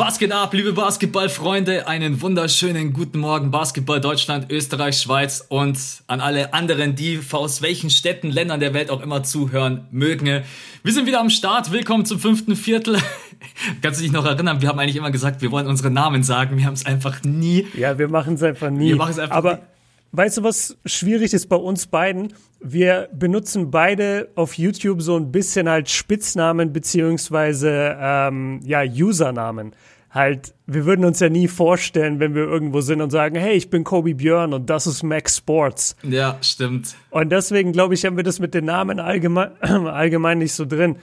Was geht ab, liebe Basketballfreunde? Einen wunderschönen guten Morgen, Basketball Deutschland, Österreich, Schweiz und an alle anderen, die aus welchen Städten, Ländern der Welt auch immer zuhören mögen. Wir sind wieder am Start. Willkommen zum fünften Viertel. Kannst du dich noch erinnern? Wir haben eigentlich immer gesagt, wir wollen unsere Namen sagen. Wir haben es einfach nie. Ja, wir machen es einfach nie. Wir machen es einfach Aber nie. Weißt du, was schwierig ist bei uns beiden? Wir benutzen beide auf YouTube so ein bisschen halt Spitznamen beziehungsweise ähm, ja Usernamen. Halt, wir würden uns ja nie vorstellen, wenn wir irgendwo sind und sagen, hey, ich bin Kobe Björn und das ist Max Sports. Ja, stimmt. Und deswegen glaube ich, haben wir das mit den Namen allgemein, allgemein nicht so drin.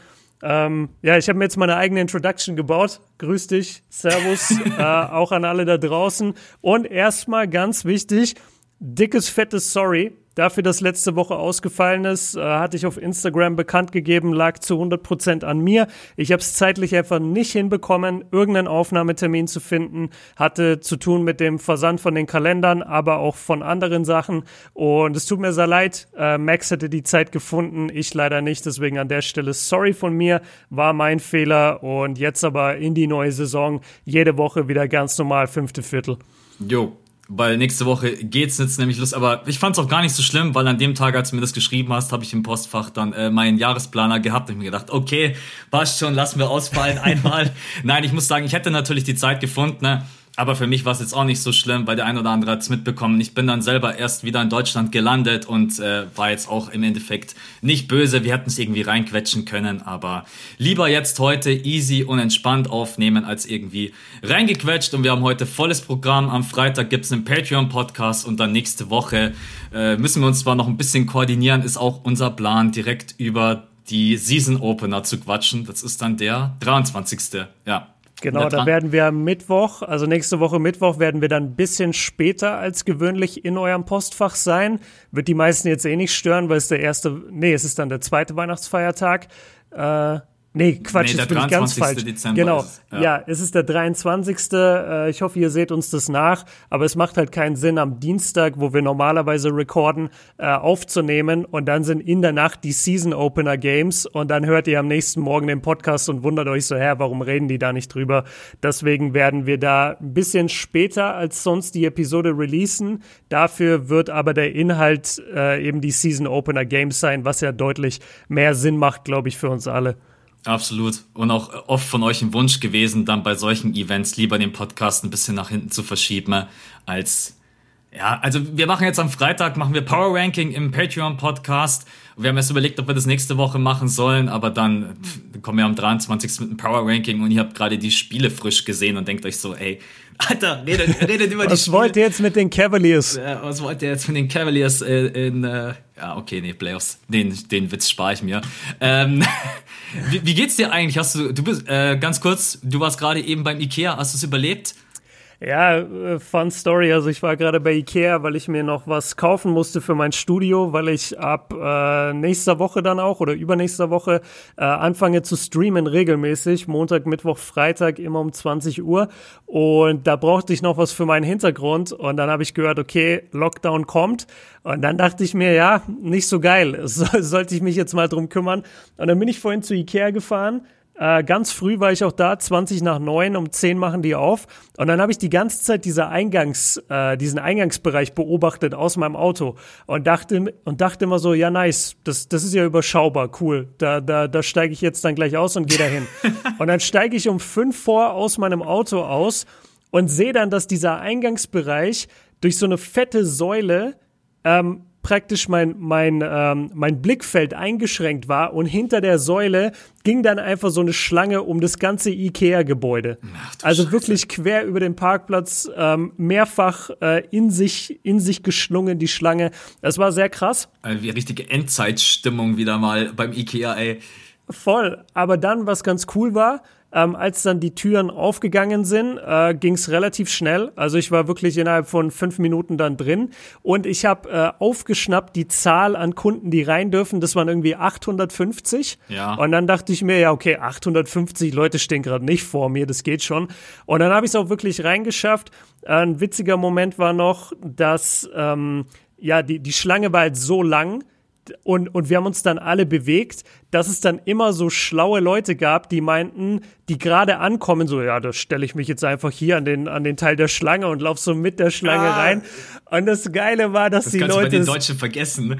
Ähm, ja, ich habe mir jetzt meine eigene Introduction gebaut. Grüß dich, Servus, äh, auch an alle da draußen. Und erstmal ganz wichtig, dickes, fettes Sorry dafür, dass letzte Woche ausgefallen ist. Äh, hatte ich auf Instagram bekannt gegeben, lag zu 100 Prozent an mir. Ich habe es zeitlich einfach nicht hinbekommen, irgendeinen Aufnahmetermin zu finden. Hatte zu tun mit dem Versand von den Kalendern, aber auch von anderen Sachen. Und es tut mir sehr leid. Äh, Max hätte die Zeit gefunden, ich leider nicht. Deswegen an der Stelle sorry von mir, war mein Fehler. Und jetzt aber in die neue Saison jede Woche wieder ganz normal fünfte Viertel. Jo, weil nächste Woche geht's jetzt nämlich los. Aber ich fand's auch gar nicht so schlimm, weil an dem Tag, als du mir das geschrieben hast, habe ich im Postfach dann äh, meinen Jahresplaner gehabt und mir gedacht, okay, passt schon, lassen wir ausfallen einmal. Nein, ich muss sagen, ich hätte natürlich die Zeit gefunden. Ne? Aber für mich war es jetzt auch nicht so schlimm, weil der ein oder andere hat es mitbekommen. Ich bin dann selber erst wieder in Deutschland gelandet und äh, war jetzt auch im Endeffekt nicht böse. Wir hätten es irgendwie reinquetschen können, aber lieber jetzt heute easy und entspannt aufnehmen, als irgendwie reingequetscht. Und wir haben heute volles Programm. Am Freitag gibt's einen Patreon-Podcast und dann nächste Woche äh, müssen wir uns zwar noch ein bisschen koordinieren, ist auch unser Plan, direkt über die Season Opener zu quatschen. Das ist dann der 23. Ja. Genau, da werden wir am Mittwoch, also nächste Woche Mittwoch, werden wir dann ein bisschen später als gewöhnlich in eurem Postfach sein. Wird die meisten jetzt eh nicht stören, weil es der erste, nee, es ist dann der zweite Weihnachtsfeiertag. Äh, Nee, Quatsch, nee, jetzt bin ich ganz falsch. Dezember genau. Ist, ja. ja. es ist der 23. Äh, ich hoffe, ihr seht uns das nach. Aber es macht halt keinen Sinn, am Dienstag, wo wir normalerweise recorden, äh, aufzunehmen. Und dann sind in der Nacht die Season Opener Games. Und dann hört ihr am nächsten Morgen den Podcast und wundert euch so, hä, warum reden die da nicht drüber? Deswegen werden wir da ein bisschen später als sonst die Episode releasen. Dafür wird aber der Inhalt äh, eben die Season Opener Games sein, was ja deutlich mehr Sinn macht, glaube ich, für uns alle. Absolut. Und auch oft von euch ein Wunsch gewesen, dann bei solchen Events lieber den Podcast ein bisschen nach hinten zu verschieben, als ja, also wir machen jetzt am Freitag, machen wir Power Ranking im Patreon Podcast. Wir haben erst überlegt, ob wir das nächste Woche machen sollen, aber dann, kommen wir am 23. mit einem Power Ranking und ihr habt gerade die Spiele frisch gesehen und denkt euch so, ey, Alter, redet, redet über die Was wollt ihr jetzt mit den Cavaliers? Äh, was wollt ihr jetzt mit den Cavaliers äh, in, äh, ja, okay, nee, Playoffs. Den, den Witz spare ich mir. Ähm, wie, wie geht's dir eigentlich? Hast du, du bist, äh, ganz kurz, du warst gerade eben beim Ikea, hast du es überlebt? Ja, äh, fun Story. Also ich war gerade bei Ikea, weil ich mir noch was kaufen musste für mein Studio, weil ich ab äh, nächster Woche dann auch oder übernächster Woche äh, anfange zu streamen regelmäßig. Montag, Mittwoch, Freitag immer um 20 Uhr. Und da brauchte ich noch was für meinen Hintergrund. Und dann habe ich gehört, okay, Lockdown kommt. Und dann dachte ich mir, ja, nicht so geil. So, sollte ich mich jetzt mal drum kümmern. Und dann bin ich vorhin zu Ikea gefahren äh, ganz früh war ich auch da, 20 nach 9, um 10 machen die auf. Und dann habe ich die ganze Zeit dieser Eingangs, äh, diesen Eingangsbereich beobachtet aus meinem Auto und dachte, und dachte immer so, ja nice, das, das ist ja überschaubar, cool. Da, da, da steige ich jetzt dann gleich aus und gehe dahin. und dann steige ich um 5 vor aus meinem Auto aus und sehe dann, dass dieser Eingangsbereich durch so eine fette Säule ähm, praktisch mein, mein, ähm, mein Blickfeld eingeschränkt war und hinter der Säule ging dann einfach so eine Schlange um das ganze Ikea-Gebäude. Also Scheiße. wirklich quer über den Parkplatz, ähm, mehrfach äh, in, sich, in sich geschlungen, die Schlange. Das war sehr krass. Also wie richtige Endzeitstimmung wieder mal beim Ikea, ey. Voll. Aber dann, was ganz cool war, ähm, als dann die Türen aufgegangen sind, äh, ging es relativ schnell. Also ich war wirklich innerhalb von fünf Minuten dann drin und ich habe äh, aufgeschnappt die Zahl an Kunden, die rein dürfen. Das waren irgendwie 850. Ja. Und dann dachte ich mir, ja okay, 850 Leute stehen gerade nicht vor mir, das geht schon. Und dann habe ich es auch wirklich reingeschafft. Ein witziger Moment war noch, dass ähm, ja die die Schlange war halt so lang und, und wir haben uns dann alle bewegt, dass es dann immer so schlaue Leute gab, die meinten, die gerade ankommen, so, ja, da stelle ich mich jetzt einfach hier an den, an den Teil der Schlange und lauf so mit der Schlange ah, rein. Und das Geile war, dass das die Leute. Das bei den Deutschen vergessen. Ne?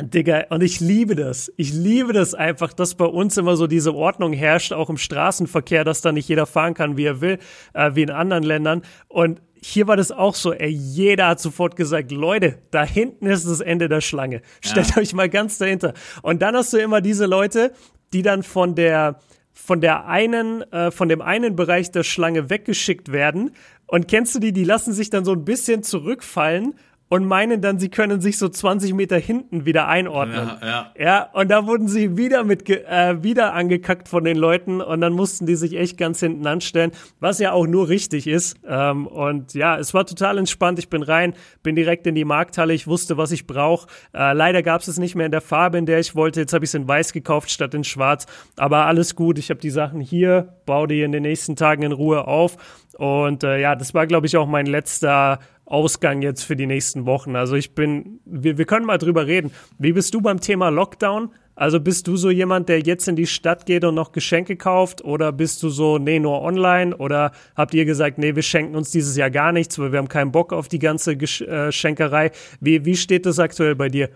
Digga, und ich liebe das. Ich liebe das einfach, dass bei uns immer so diese Ordnung herrscht, auch im Straßenverkehr, dass da nicht jeder fahren kann, wie er will, äh, wie in anderen Ländern. Und hier war das auch so, ey, jeder hat sofort gesagt, Leute, da hinten ist das Ende der Schlange. Stellt ja. euch mal ganz dahinter. Und dann hast du immer diese Leute, die dann von der, von der einen, äh, von dem einen Bereich der Schlange weggeschickt werden. Und kennst du die, die lassen sich dann so ein bisschen zurückfallen und meinen dann, sie können sich so 20 Meter hinten wieder einordnen. Ja, ja. ja und da wurden sie wieder mit äh, wieder angekackt von den Leuten und dann mussten die sich echt ganz hinten anstellen, was ja auch nur richtig ist. Ähm, und ja, es war total entspannt. Ich bin rein, bin direkt in die Markthalle. Ich wusste, was ich brauche. Äh, leider gab es es nicht mehr in der Farbe, in der ich wollte. Jetzt habe ich es in Weiß gekauft statt in Schwarz. Aber alles gut. Ich habe die Sachen hier, baue die in den nächsten Tagen in Ruhe auf. Und äh, ja, das war, glaube ich, auch mein letzter Ausgang jetzt für die nächsten Wochen. Also ich bin, wir, wir können mal drüber reden. Wie bist du beim Thema Lockdown? Also bist du so jemand, der jetzt in die Stadt geht und noch Geschenke kauft oder bist du so, nee, nur online oder habt ihr gesagt, nee, wir schenken uns dieses Jahr gar nichts, weil wir haben keinen Bock auf die ganze. Äh, wie, wie steht das aktuell bei dir?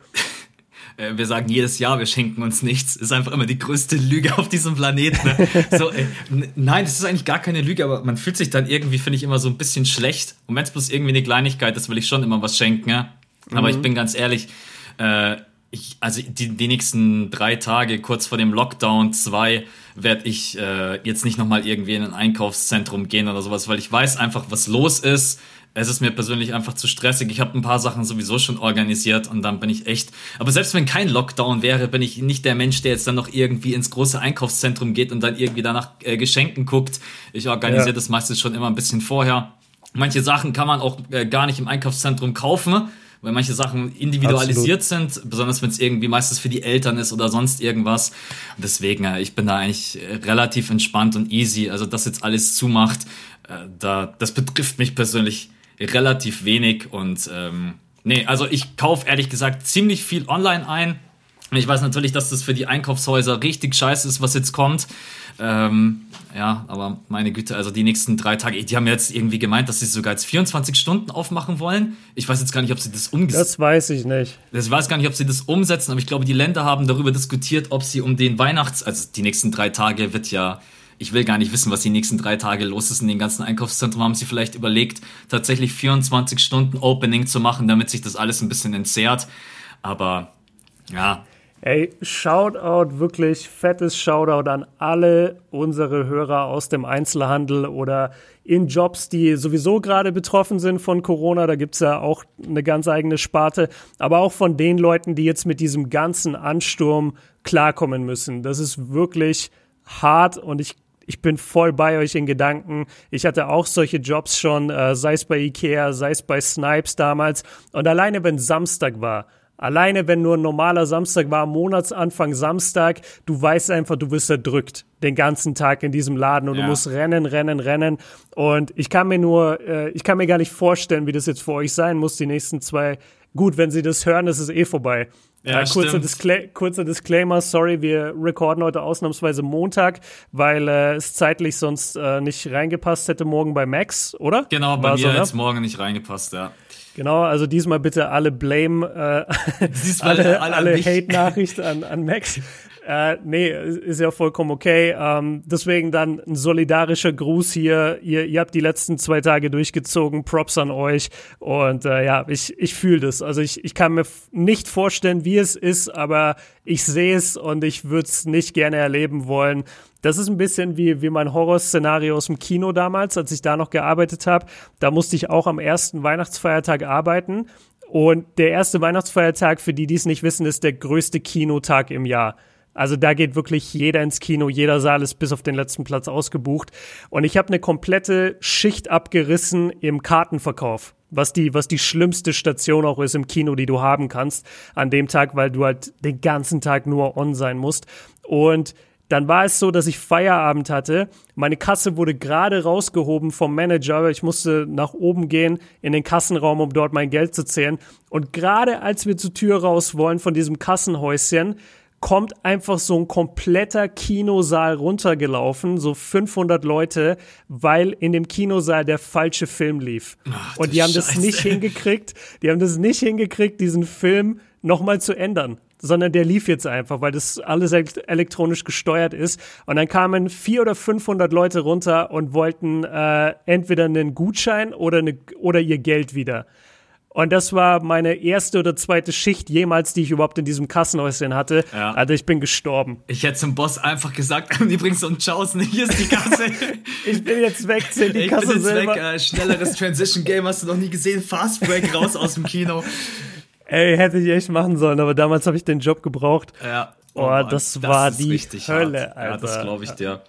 Äh, wir sagen jedes Jahr, wir schenken uns nichts. Ist einfach immer die größte Lüge auf diesem Planeten. Ne? So, ey, nein, das ist eigentlich gar keine Lüge, aber man fühlt sich dann irgendwie, finde ich, immer so ein bisschen schlecht. Und wenn es bloß irgendwie eine Kleinigkeit ist, will ich schon immer was schenken. Ja? Aber mhm. ich bin ganz ehrlich, äh, ich, also die, die nächsten drei Tage kurz vor dem Lockdown 2 werde ich äh, jetzt nicht nochmal irgendwie in ein Einkaufszentrum gehen oder sowas, weil ich weiß einfach, was los ist es ist mir persönlich einfach zu stressig. Ich habe ein paar Sachen sowieso schon organisiert und dann bin ich echt. Aber selbst wenn kein Lockdown wäre, bin ich nicht der Mensch, der jetzt dann noch irgendwie ins große Einkaufszentrum geht und dann irgendwie danach äh, Geschenken guckt. Ich organisiere ja. das meistens schon immer ein bisschen vorher. Manche Sachen kann man auch äh, gar nicht im Einkaufszentrum kaufen, weil manche Sachen individualisiert Absolut. sind, besonders wenn es irgendwie meistens für die Eltern ist oder sonst irgendwas. Und deswegen, äh, ich bin da eigentlich äh, relativ entspannt und easy. Also das jetzt alles zumacht, äh, da, das betrifft mich persönlich relativ wenig und ähm, nee, also ich kaufe ehrlich gesagt ziemlich viel online ein. Ich weiß natürlich, dass das für die Einkaufshäuser richtig scheiße ist, was jetzt kommt. Ähm, ja, aber meine Güte, also die nächsten drei Tage, die haben jetzt irgendwie gemeint, dass sie sogar jetzt 24 Stunden aufmachen wollen. Ich weiß jetzt gar nicht, ob sie das umsetzen. Das weiß ich nicht. Ich weiß gar nicht, ob sie das umsetzen, aber ich glaube, die Länder haben darüber diskutiert, ob sie um den Weihnachts-, also die nächsten drei Tage wird ja ich will gar nicht wissen, was die nächsten drei Tage los ist in den ganzen Einkaufszentren. Haben sie vielleicht überlegt, tatsächlich 24 Stunden Opening zu machen, damit sich das alles ein bisschen entzerrt. Aber ja. Ey, Shoutout, wirklich fettes Shoutout an alle unsere Hörer aus dem Einzelhandel oder in Jobs, die sowieso gerade betroffen sind von Corona. Da gibt's ja auch eine ganz eigene Sparte. Aber auch von den Leuten, die jetzt mit diesem ganzen Ansturm klarkommen müssen. Das ist wirklich hart und ich ich bin voll bei euch in Gedanken. Ich hatte auch solche Jobs schon, äh, sei es bei Ikea, sei es bei Snipes damals. Und alleine wenn Samstag war, alleine wenn nur ein normaler Samstag war, Monatsanfang Samstag, du weißt einfach, du wirst erdrückt den ganzen Tag in diesem Laden und ja. du musst rennen, rennen, rennen. Und ich kann mir nur, äh, ich kann mir gar nicht vorstellen, wie das jetzt für euch sein muss, die nächsten zwei. Gut, wenn sie das hören, ist es eh vorbei. Ja, äh, kurzer, Discla kurzer, Disclaimer, sorry, wir recorden heute ausnahmsweise Montag, weil äh, es zeitlich sonst äh, nicht reingepasst hätte morgen bei Max, oder? Genau, bei War mir so, ne? jetzt morgen nicht reingepasst, ja. Genau, also diesmal bitte alle Blame, äh, alle, alle, alle Hate-Nachricht an, an Max. Äh, nee, ist ja vollkommen okay. Ähm, deswegen dann ein solidarischer Gruß hier. Ihr, ihr habt die letzten zwei Tage durchgezogen. Props an euch. Und äh, ja, ich, ich fühle das. Also ich, ich kann mir nicht vorstellen, wie es ist, aber ich sehe es und ich würde es nicht gerne erleben wollen. Das ist ein bisschen wie, wie mein Horrorszenario aus dem Kino damals, als ich da noch gearbeitet habe. Da musste ich auch am ersten Weihnachtsfeiertag arbeiten. Und der erste Weihnachtsfeiertag, für die, die es nicht wissen, ist der größte Kinotag im Jahr. Also da geht wirklich jeder ins Kino, jeder Saal ist bis auf den letzten Platz ausgebucht. Und ich habe eine komplette Schicht abgerissen im Kartenverkauf, was die, was die schlimmste Station auch ist im Kino, die du haben kannst an dem Tag, weil du halt den ganzen Tag nur on sein musst. Und dann war es so, dass ich Feierabend hatte. Meine Kasse wurde gerade rausgehoben vom Manager. Ich musste nach oben gehen in den Kassenraum, um dort mein Geld zu zählen. Und gerade als wir zur Tür raus wollen von diesem Kassenhäuschen, kommt einfach so ein kompletter Kinosaal runtergelaufen, so 500 Leute, weil in dem Kinosaal der falsche Film lief. Ach, und die haben Scheiße. das nicht hingekriegt, die haben das nicht hingekriegt, diesen Film nochmal zu ändern sondern der lief jetzt einfach, weil das alles elektronisch gesteuert ist. Und dann kamen vier oder 500 Leute runter und wollten äh, entweder einen Gutschein oder, eine, oder ihr Geld wieder. Und das war meine erste oder zweite Schicht jemals, die ich überhaupt in diesem Kassenhäuschen hatte. Ja. Also ich bin gestorben. Ich hätte zum Boss einfach gesagt, übrigens so ein Tschaußen, hier ist die Kasse. ich bin jetzt weg, zähl die ich Kasse bin jetzt selber. Weg, äh, schnelleres Transition Game hast du noch nie gesehen, Fast Break raus aus dem Kino. Ey, hätte ich echt machen sollen, aber damals habe ich den Job gebraucht. Ja. Oh, oh das, das, war die Hölle, hart. Alter. Ja, das glaube ich dir.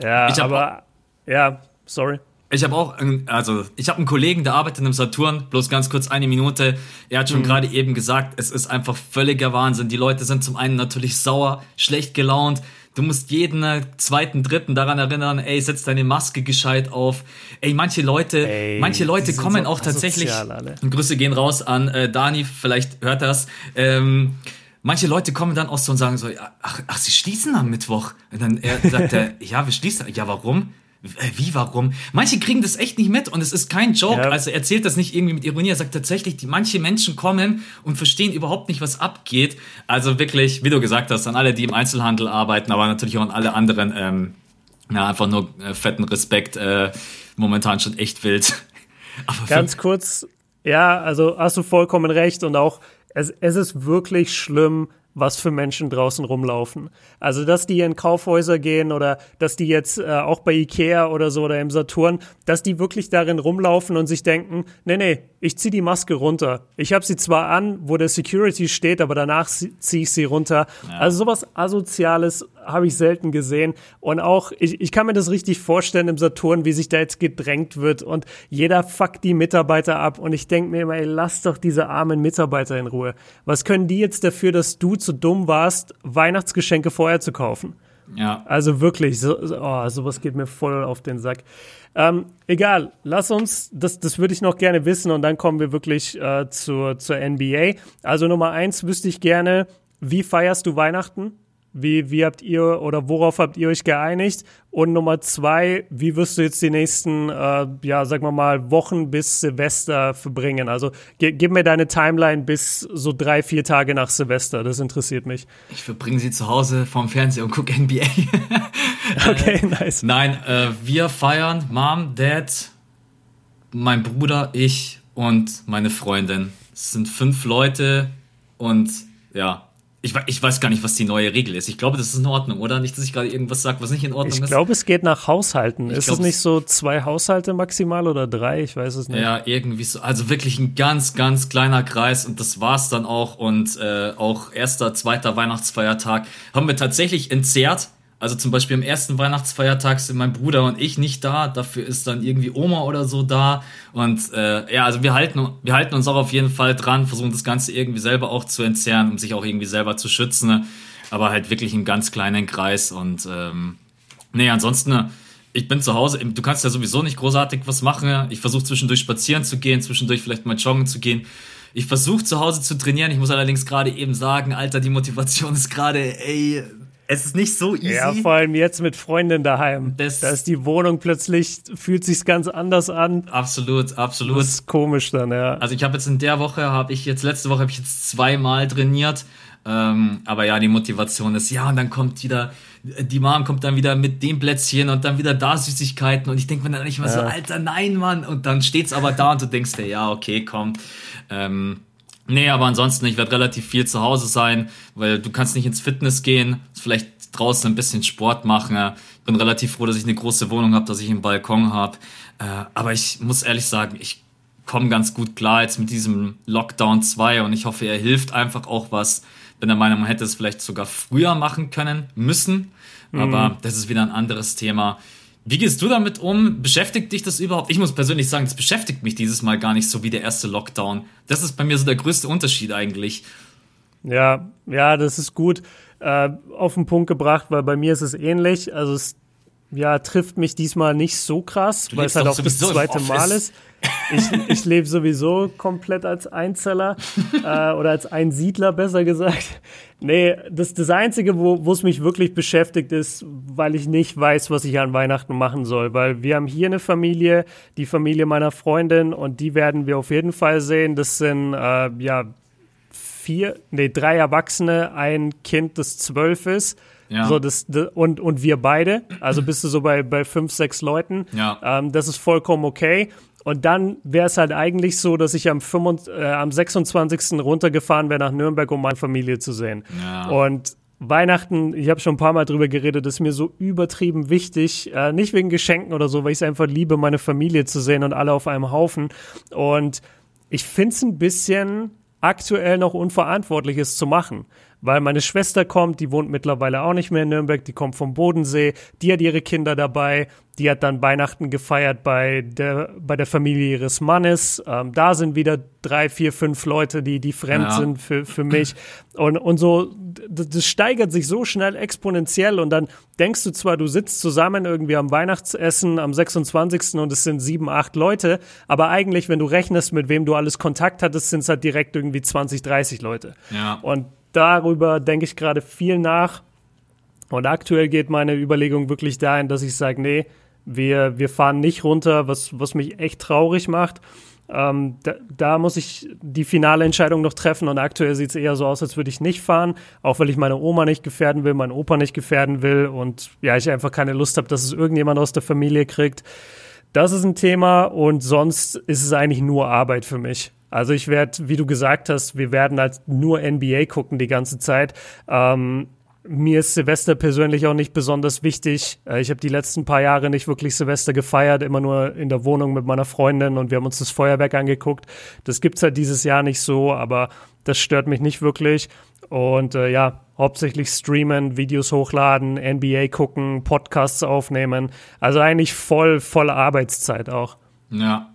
Ja, ich aber, ja, sorry. Ich habe auch, also ich habe einen Kollegen, der arbeitet im Saturn, bloß ganz kurz eine Minute. Er hat schon mhm. gerade eben gesagt, es ist einfach völliger Wahnsinn. Die Leute sind zum einen natürlich sauer, schlecht gelaunt. Du musst jeden äh, zweiten, dritten daran erinnern, ey, setz deine Maske gescheit auf. Ey, manche Leute, ey, manche Leute kommen so auch tatsächlich. Alle. Grüße gehen raus an äh, Dani, vielleicht hört das. Ähm, manche Leute kommen dann auch so und sagen so, ach, ach sie schließen am Mittwoch. Und dann er sagt er, ja, wir schließen. Ja, warum? Äh, wie, warum? Manche kriegen das echt nicht mit und es ist kein Joke. Ja. Also er erzählt das nicht irgendwie mit Ironie. Er sagt tatsächlich, die, manche Menschen kommen und verstehen überhaupt nicht, was abgeht. Also wirklich, wie du gesagt hast, an alle, die im Einzelhandel arbeiten, aber natürlich auch an alle anderen, ähm, ja, einfach nur äh, fetten Respekt. Äh, momentan schon echt wild. Ganz kurz, ja, also hast du vollkommen recht und auch, es, es ist wirklich schlimm, was für Menschen draußen rumlaufen. Also, dass die in Kaufhäuser gehen oder dass die jetzt äh, auch bei Ikea oder so oder im Saturn, dass die wirklich darin rumlaufen und sich denken, nee, nee, ich ziehe die Maske runter. Ich habe sie zwar an, wo der Security steht, aber danach ziehe ich sie runter. Ja. Also sowas Asoziales habe ich selten gesehen. Und auch, ich, ich kann mir das richtig vorstellen im Saturn, wie sich da jetzt gedrängt wird und jeder fuckt die Mitarbeiter ab. Und ich denke mir immer, ey, lass doch diese armen Mitarbeiter in Ruhe. Was können die jetzt dafür, dass du zu dumm warst, Weihnachtsgeschenke vorher zu kaufen? Ja. Also wirklich, so, oh, sowas geht mir voll auf den Sack. Ähm, egal, lass uns, das, das würde ich noch gerne wissen und dann kommen wir wirklich äh, zur, zur NBA. Also Nummer eins wüsste ich gerne, wie feierst du Weihnachten? Wie, wie habt ihr oder worauf habt ihr euch geeinigt? Und Nummer zwei, wie wirst du jetzt die nächsten, äh, ja, sagen wir mal, Wochen bis Silvester verbringen? Also ge gib mir deine Timeline bis so drei, vier Tage nach Silvester. Das interessiert mich. Ich verbringe sie zu Hause vorm Fernseher und gucke NBA. okay, nice. Nein, äh, wir feiern Mom, Dad, mein Bruder, ich und meine Freundin. Es sind fünf Leute und ja, ich, ich weiß gar nicht, was die neue Regel ist. Ich glaube, das ist in Ordnung, oder? Nicht, dass ich gerade irgendwas sage, was nicht in Ordnung ich ist. Ich glaube, es geht nach Haushalten. Ich ist es nicht so zwei Haushalte maximal oder drei? Ich weiß es nicht. Ja, irgendwie so. Also wirklich ein ganz, ganz kleiner Kreis und das war's dann auch. Und äh, auch erster, zweiter Weihnachtsfeiertag haben wir tatsächlich entzerrt also zum Beispiel am ersten Weihnachtsfeiertag sind mein Bruder und ich nicht da, dafür ist dann irgendwie Oma oder so da. Und äh, ja, also wir halten, wir halten uns auch auf jeden Fall dran, versuchen das Ganze irgendwie selber auch zu entzerren, um sich auch irgendwie selber zu schützen. Aber halt wirklich im ganz kleinen Kreis. Und ähm, nee, ansonsten, ich bin zu Hause, du kannst ja sowieso nicht großartig was machen. Ich versuche zwischendurch spazieren zu gehen, zwischendurch vielleicht mal joggen zu gehen. Ich versuche zu Hause zu trainieren. Ich muss allerdings gerade eben sagen, Alter, die Motivation ist gerade, ey, es ist nicht so easy. Ja, vor allem jetzt mit Freundin daheim. Das da ist die Wohnung plötzlich, fühlt sich ganz anders an. Absolut, absolut. Das ist komisch dann, ja. Also ich habe jetzt in der Woche, habe ich jetzt, letzte Woche habe ich jetzt zweimal trainiert. Ähm, aber ja, die Motivation ist, ja, und dann kommt wieder, die Mom kommt dann wieder mit dem Plätzchen und dann wieder da Süßigkeiten und ich denke mir dann nicht mal ja. so, Alter, nein, Mann. Und dann steht's aber da und du denkst dir, ja, okay, komm. Ähm, Nee, aber ansonsten, ich werde relativ viel zu Hause sein, weil du kannst nicht ins Fitness gehen, vielleicht draußen ein bisschen Sport machen. Ich bin relativ froh, dass ich eine große Wohnung habe, dass ich einen Balkon habe. Äh, aber ich muss ehrlich sagen, ich komme ganz gut klar jetzt mit diesem Lockdown 2 und ich hoffe, er hilft einfach auch was. Bin der Meinung, man hätte es vielleicht sogar früher machen können, müssen. Aber mhm. das ist wieder ein anderes Thema. Wie gehst du damit um? Beschäftigt dich das überhaupt? Ich muss persönlich sagen, das beschäftigt mich dieses Mal gar nicht so wie der erste Lockdown. Das ist bei mir so der größte Unterschied eigentlich. Ja, ja, das ist gut. äh, auf den Punkt gebracht, weil bei mir ist es ähnlich. Also es ja, trifft mich diesmal nicht so krass, du weil es halt auch das zweite Mal ist. Ich, ich lebe sowieso komplett als Einzeller äh, oder als Einsiedler, besser gesagt. Nee, das, das Einzige, wo es mich wirklich beschäftigt, ist, weil ich nicht weiß, was ich an Weihnachten machen soll. Weil wir haben hier eine Familie, die Familie meiner Freundin, und die werden wir auf jeden Fall sehen. Das sind äh, ja vier, nee, drei Erwachsene, ein Kind, das zwölf ist ja. So, das, und, und wir beide, also bist du so bei, bei fünf, sechs Leuten. Ja. Ähm, das ist vollkommen okay. Und dann wäre es halt eigentlich so, dass ich am, 25, äh, am 26. runtergefahren wäre nach Nürnberg, um meine Familie zu sehen. Ja. Und Weihnachten, ich habe schon ein paar Mal drüber geredet, ist mir so übertrieben wichtig. Äh, nicht wegen Geschenken oder so, weil ich es einfach liebe, meine Familie zu sehen und alle auf einem Haufen. Und ich finde es ein bisschen aktuell noch unverantwortlich, es zu machen weil meine Schwester kommt, die wohnt mittlerweile auch nicht mehr in Nürnberg, die kommt vom Bodensee, die hat ihre Kinder dabei, die hat dann Weihnachten gefeiert bei der, bei der Familie ihres Mannes. Ähm, da sind wieder drei, vier, fünf Leute, die, die fremd ja. sind für, für mich. Und, und so, das, steigert sich so schnell exponentiell und dann denkst du zwar, du sitzt zusammen irgendwie am Weihnachtsessen am 26. und es sind sieben, acht Leute, aber eigentlich, wenn du rechnest, mit wem du alles Kontakt hattest, sind es halt direkt irgendwie 20, 30 Leute. Ja. Und darüber denke ich gerade viel nach. Und aktuell geht meine Überlegung wirklich dahin, dass ich sage, nee, wir, wir fahren nicht runter, was, was mich echt traurig macht. Ähm, da, da, muss ich die finale Entscheidung noch treffen und aktuell sieht es eher so aus, als würde ich nicht fahren, auch weil ich meine Oma nicht gefährden will, meinen Opa nicht gefährden will und ja, ich einfach keine Lust habe, dass es irgendjemand aus der Familie kriegt. Das ist ein Thema und sonst ist es eigentlich nur Arbeit für mich. Also ich werde, wie du gesagt hast, wir werden halt nur NBA gucken die ganze Zeit. Ähm, mir ist Silvester persönlich auch nicht besonders wichtig. Äh, ich habe die letzten paar Jahre nicht wirklich Silvester gefeiert, immer nur in der Wohnung mit meiner Freundin und wir haben uns das Feuerwerk angeguckt. Das gibt's halt dieses Jahr nicht so, aber das stört mich nicht wirklich. Und äh, ja, hauptsächlich streamen, Videos hochladen, NBA gucken, Podcasts aufnehmen. Also eigentlich voll, voll Arbeitszeit auch. Ja.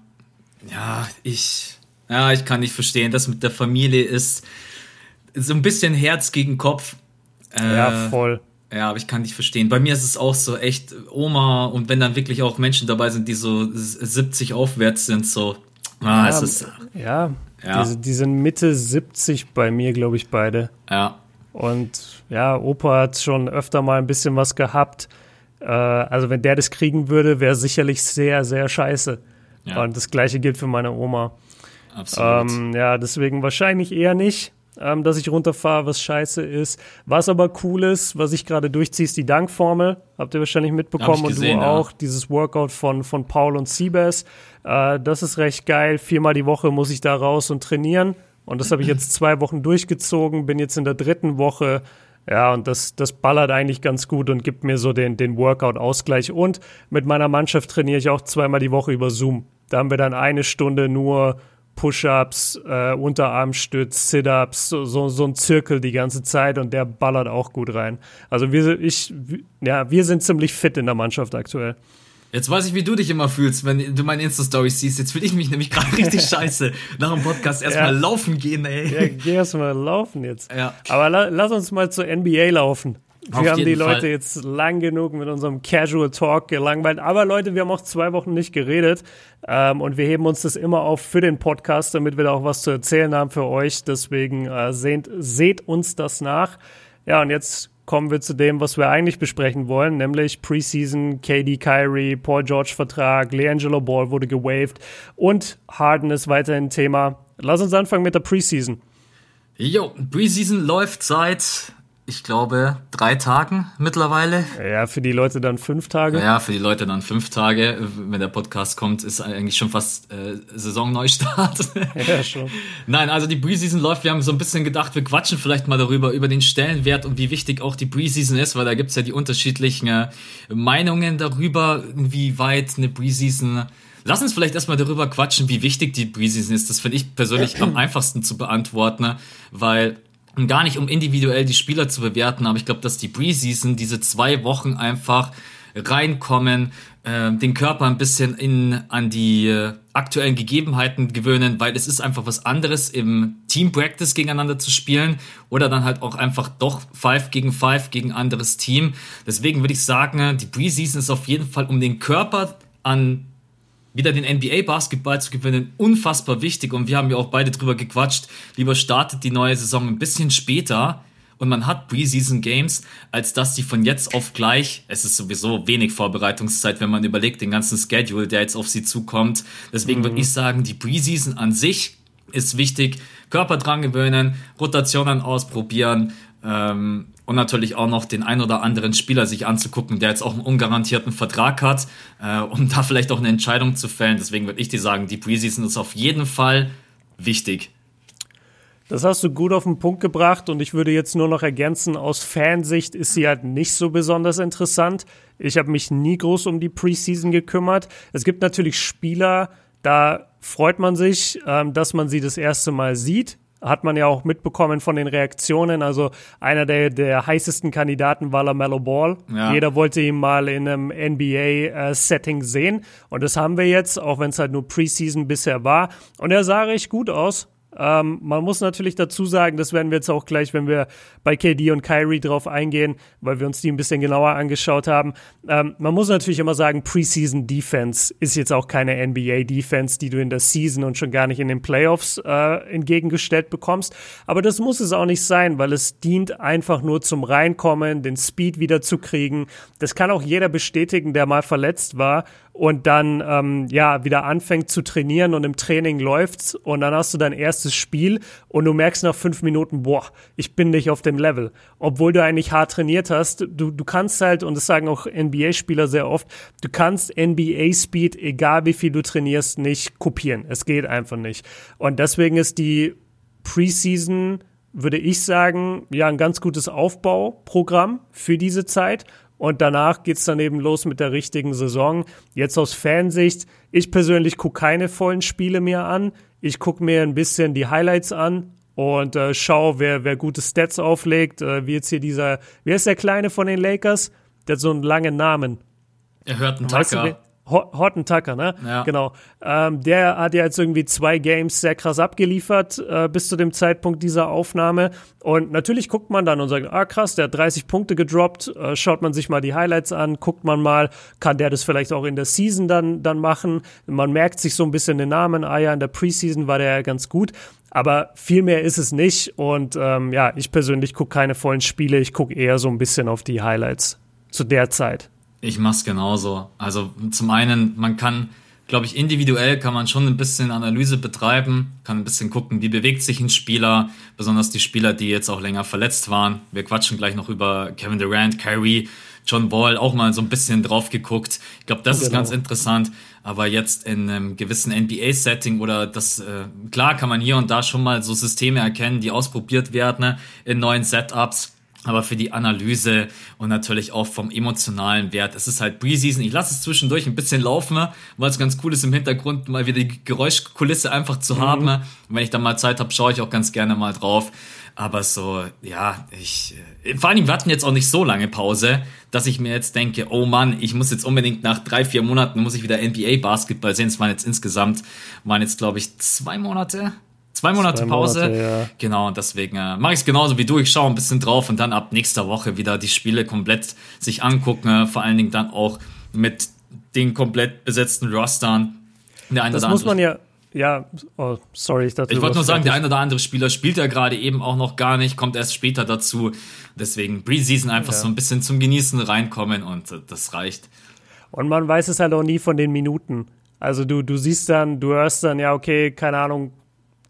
Ja, ich ja, ich kann nicht verstehen. Das mit der Familie ist so ein bisschen Herz gegen Kopf. Äh, ja, voll. Ja, aber ich kann nicht verstehen. Bei mir ist es auch so echt Oma und wenn dann wirklich auch Menschen dabei sind, die so 70 aufwärts sind, so. Ah, ja, es ist, ja, ja. Die, die sind Mitte 70 bei mir, glaube ich, beide. Ja. Und ja, Opa hat schon öfter mal ein bisschen was gehabt. Äh, also wenn der das kriegen würde, wäre sicherlich sehr, sehr scheiße. Ja. Und das gleiche gilt für meine Oma. Absolut. Ähm, ja, deswegen wahrscheinlich eher nicht, ähm, dass ich runterfahre, was scheiße ist. Was aber cool ist, was ich gerade durchziehe, ist die Dankformel. Habt ihr wahrscheinlich mitbekommen gesehen, und du auch. Ja. Dieses Workout von, von Paul und Siebes. Äh, das ist recht geil. Viermal die Woche muss ich da raus und trainieren. Und das habe ich jetzt zwei Wochen durchgezogen, bin jetzt in der dritten Woche. Ja, und das, das ballert eigentlich ganz gut und gibt mir so den, den Workout-Ausgleich. Und mit meiner Mannschaft trainiere ich auch zweimal die Woche über Zoom. Da haben wir dann eine Stunde nur Push-ups, äh, Unterarmstütz, Sit-ups, so, so, so ein Zirkel die ganze Zeit und der ballert auch gut rein. Also wir, ich, ja, wir sind ziemlich fit in der Mannschaft aktuell. Jetzt weiß ich, wie du dich immer fühlst, wenn du meine Insta-Stories siehst. Jetzt fühle ich mich nämlich gerade richtig scheiße. Nach dem Podcast erstmal ja. laufen gehen, ey. Ja, geh erstmal laufen jetzt. Ja. Aber la lass uns mal zur NBA laufen. Wir haben die Leute Fall. jetzt lang genug mit unserem Casual Talk gelangweilt. Aber Leute, wir haben auch zwei Wochen nicht geredet. Ähm, und wir heben uns das immer auf für den Podcast, damit wir da auch was zu erzählen haben für euch. Deswegen äh, seht, seht uns das nach. Ja, und jetzt kommen wir zu dem, was wir eigentlich besprechen wollen, nämlich Preseason, KD Kyrie, Paul George Vertrag, LeAngelo Ball wurde gewaved und Harden ist weiterhin Thema. Lass uns anfangen mit der Preseason. Jo, Preseason läuft seit ich glaube, drei Tagen mittlerweile. Ja, für die Leute dann fünf Tage. Ja, für die Leute dann fünf Tage. Wenn der Podcast kommt, ist eigentlich schon fast äh, Saisonneustart. Ja, schon. Nein, also die Preseason läuft. Wir haben so ein bisschen gedacht, wir quatschen vielleicht mal darüber, über den Stellenwert und wie wichtig auch die Preseason ist, weil da gibt's ja die unterschiedlichen äh, Meinungen darüber, wie weit eine Preseason Lass uns vielleicht erstmal darüber quatschen, wie wichtig die Preseason ist. Das finde ich persönlich am einfachsten zu beantworten, weil und gar nicht um individuell die Spieler zu bewerten, aber ich glaube, dass die Preseason diese zwei Wochen einfach reinkommen, äh, den Körper ein bisschen in, an die äh, aktuellen Gegebenheiten gewöhnen, weil es ist einfach was anderes im Team Practice gegeneinander zu spielen oder dann halt auch einfach doch Five gegen Five gegen anderes Team. Deswegen würde ich sagen, die Preseason ist auf jeden Fall um den Körper an wieder den NBA-Basketball zu gewinnen, unfassbar wichtig. Und wir haben ja auch beide drüber gequatscht. Lieber startet die neue Saison ein bisschen später und man hat Preseason Games, als dass die von jetzt auf gleich, es ist sowieso wenig Vorbereitungszeit, wenn man überlegt, den ganzen Schedule, der jetzt auf sie zukommt. Deswegen mhm. würde ich sagen, die Preseason an sich ist wichtig. Körper dran gewöhnen, Rotationen ausprobieren, ähm, und natürlich auch noch den ein oder anderen Spieler sich anzugucken, der jetzt auch einen ungarantierten Vertrag hat, äh, um da vielleicht auch eine Entscheidung zu fällen. Deswegen würde ich dir sagen, die Preseason ist auf jeden Fall wichtig. Das hast du gut auf den Punkt gebracht und ich würde jetzt nur noch ergänzen, aus Fansicht ist sie halt nicht so besonders interessant. Ich habe mich nie groß um die Preseason gekümmert. Es gibt natürlich Spieler, da freut man sich, ähm, dass man sie das erste Mal sieht hat man ja auch mitbekommen von den Reaktionen. Also einer der, der heißesten Kandidaten war LaMelo Ball. Ja. Jeder wollte ihn mal in einem NBA-Setting äh, sehen. Und das haben wir jetzt, auch wenn es halt nur Preseason bisher war. Und er sah recht gut aus. Ähm, man muss natürlich dazu sagen, das werden wir jetzt auch gleich, wenn wir bei KD und Kyrie drauf eingehen, weil wir uns die ein bisschen genauer angeschaut haben. Ähm, man muss natürlich immer sagen, Preseason Defense ist jetzt auch keine NBA Defense, die du in der Season und schon gar nicht in den Playoffs äh, entgegengestellt bekommst. Aber das muss es auch nicht sein, weil es dient einfach nur zum Reinkommen, den Speed wieder zu kriegen. Das kann auch jeder bestätigen, der mal verletzt war und dann ähm, ja wieder anfängt zu trainieren und im Training läuft's und dann hast du dein erstes Spiel und du merkst nach fünf Minuten, boah, ich bin nicht auf dem Level, obwohl du eigentlich hart trainiert hast. Du, du kannst halt und das sagen auch NBA-Spieler sehr oft, du kannst NBA-Speed, egal wie viel du trainierst, nicht kopieren. Es geht einfach nicht. Und deswegen ist die Preseason würde ich sagen, ja, ein ganz gutes Aufbauprogramm für diese Zeit und danach geht's dann eben los mit der richtigen Saison. Jetzt aus Fansicht, ich persönlich gucke keine vollen Spiele mehr an. Ich gucke mir ein bisschen die Highlights an und äh, schaue, wer, wer gute Stats auflegt. Äh, wie jetzt hier dieser, wer ist der Kleine von den Lakers? Der hat so einen langen Namen. Er hört einen Tucker. Horton Tucker, ne? Ja. Genau. Ähm, der hat ja jetzt irgendwie zwei Games sehr krass abgeliefert äh, bis zu dem Zeitpunkt dieser Aufnahme. Und natürlich guckt man dann und sagt, ah krass, der hat 30 Punkte gedroppt. Äh, schaut man sich mal die Highlights an, guckt man mal, kann der das vielleicht auch in der Season dann, dann machen. Man merkt sich so ein bisschen den Namen. Ah ja, in der Preseason war der ja ganz gut. Aber viel mehr ist es nicht. Und ähm, ja, ich persönlich gucke keine vollen Spiele. Ich gucke eher so ein bisschen auf die Highlights zu der Zeit. Ich mach's genauso. Also zum einen, man kann, glaube ich, individuell kann man schon ein bisschen Analyse betreiben, kann ein bisschen gucken, wie bewegt sich ein Spieler, besonders die Spieler, die jetzt auch länger verletzt waren. Wir quatschen gleich noch über Kevin Durant, Kyrie, John Ball, auch mal so ein bisschen drauf geguckt. Ich glaube, das genau. ist ganz interessant. Aber jetzt in einem gewissen NBA-Setting oder das, äh, klar kann man hier und da schon mal so Systeme erkennen, die ausprobiert werden ne, in neuen Setups aber für die Analyse und natürlich auch vom emotionalen Wert. Es ist halt Preseason. Ich lasse es zwischendurch ein bisschen laufen, weil es ganz cool ist im Hintergrund mal wieder die Geräuschkulisse einfach zu mhm. haben. Und wenn ich dann mal Zeit habe, schaue ich auch ganz gerne mal drauf. Aber so, ja, ich, äh, vor allen Dingen, wir hatten jetzt auch nicht so lange Pause, dass ich mir jetzt denke, oh Mann, ich muss jetzt unbedingt nach drei, vier Monaten muss ich wieder NBA Basketball sehen. Es waren jetzt insgesamt, waren jetzt glaube ich zwei Monate, Zwei Monate Zwei Pause. Monate, ja. Genau, und deswegen äh, mache ich es genauso wie du. Ich schaue ein bisschen drauf und dann ab nächster Woche wieder die Spiele komplett sich angucken. Äh, vor allen Dingen dann auch mit den komplett besetzten Rostern. Der eine das oder muss man ja, ja, oh, sorry. Ich, ich wollte nur sagen, der eine oder andere Spieler spielt ja gerade eben auch noch gar nicht, kommt erst später dazu. Deswegen Preseason einfach ja. so ein bisschen zum Genießen reinkommen und äh, das reicht. Und man weiß es halt auch nie von den Minuten. Also du, du siehst dann, du hörst dann, ja, okay, keine Ahnung,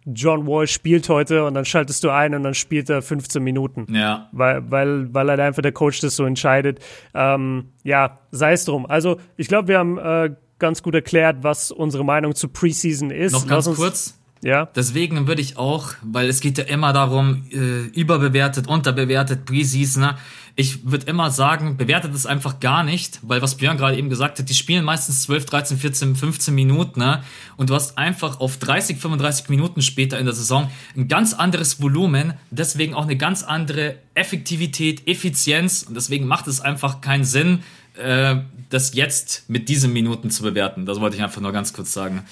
John Wall spielt heute und dann schaltest du ein und dann spielt er 15 Minuten. Ja. Weil, weil, weil halt einfach der Coach das so entscheidet. Ähm, ja, sei es drum. Also ich glaube, wir haben äh, ganz gut erklärt, was unsere Meinung zu Preseason ist. Noch ganz kurz. Ja. Deswegen würde ich auch, weil es geht ja immer darum, äh, überbewertet, unterbewertet, Preseason. Ne? Ich würde immer sagen, bewertet es einfach gar nicht, weil was Björn gerade eben gesagt hat, die spielen meistens 12, 13, 14, 15 Minuten, ne? Und du hast einfach auf 30, 35 Minuten später in der Saison ein ganz anderes Volumen, deswegen auch eine ganz andere Effektivität, Effizienz und deswegen macht es einfach keinen Sinn, äh, das jetzt mit diesen Minuten zu bewerten. Das wollte ich einfach nur ganz kurz sagen.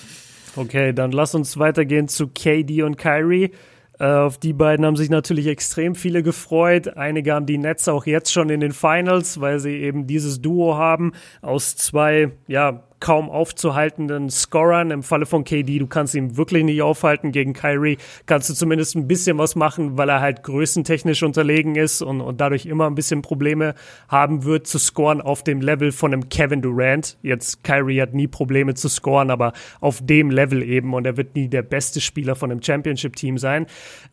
Okay, dann lass uns weitergehen zu KD und Kyrie. Äh, auf die beiden haben sich natürlich extrem viele gefreut. Einige haben die Nets auch jetzt schon in den Finals, weil sie eben dieses Duo haben aus zwei, ja, kaum aufzuhaltenden Scorern. Im Falle von KD, du kannst ihn wirklich nicht aufhalten. Gegen Kyrie kannst du zumindest ein bisschen was machen, weil er halt größentechnisch unterlegen ist und, und dadurch immer ein bisschen Probleme haben wird zu scoren auf dem Level von einem Kevin Durant. Jetzt Kyrie hat nie Probleme zu scoren, aber auf dem Level eben und er wird nie der beste Spieler von einem Championship-Team sein.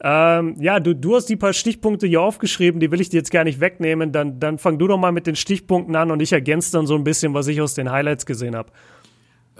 Ähm, ja, du, du hast die paar Stichpunkte hier aufgeschrieben, die will ich dir jetzt gar nicht wegnehmen. Dann, dann fang du doch mal mit den Stichpunkten an und ich ergänze dann so ein bisschen, was ich aus den Highlights gesehen habe.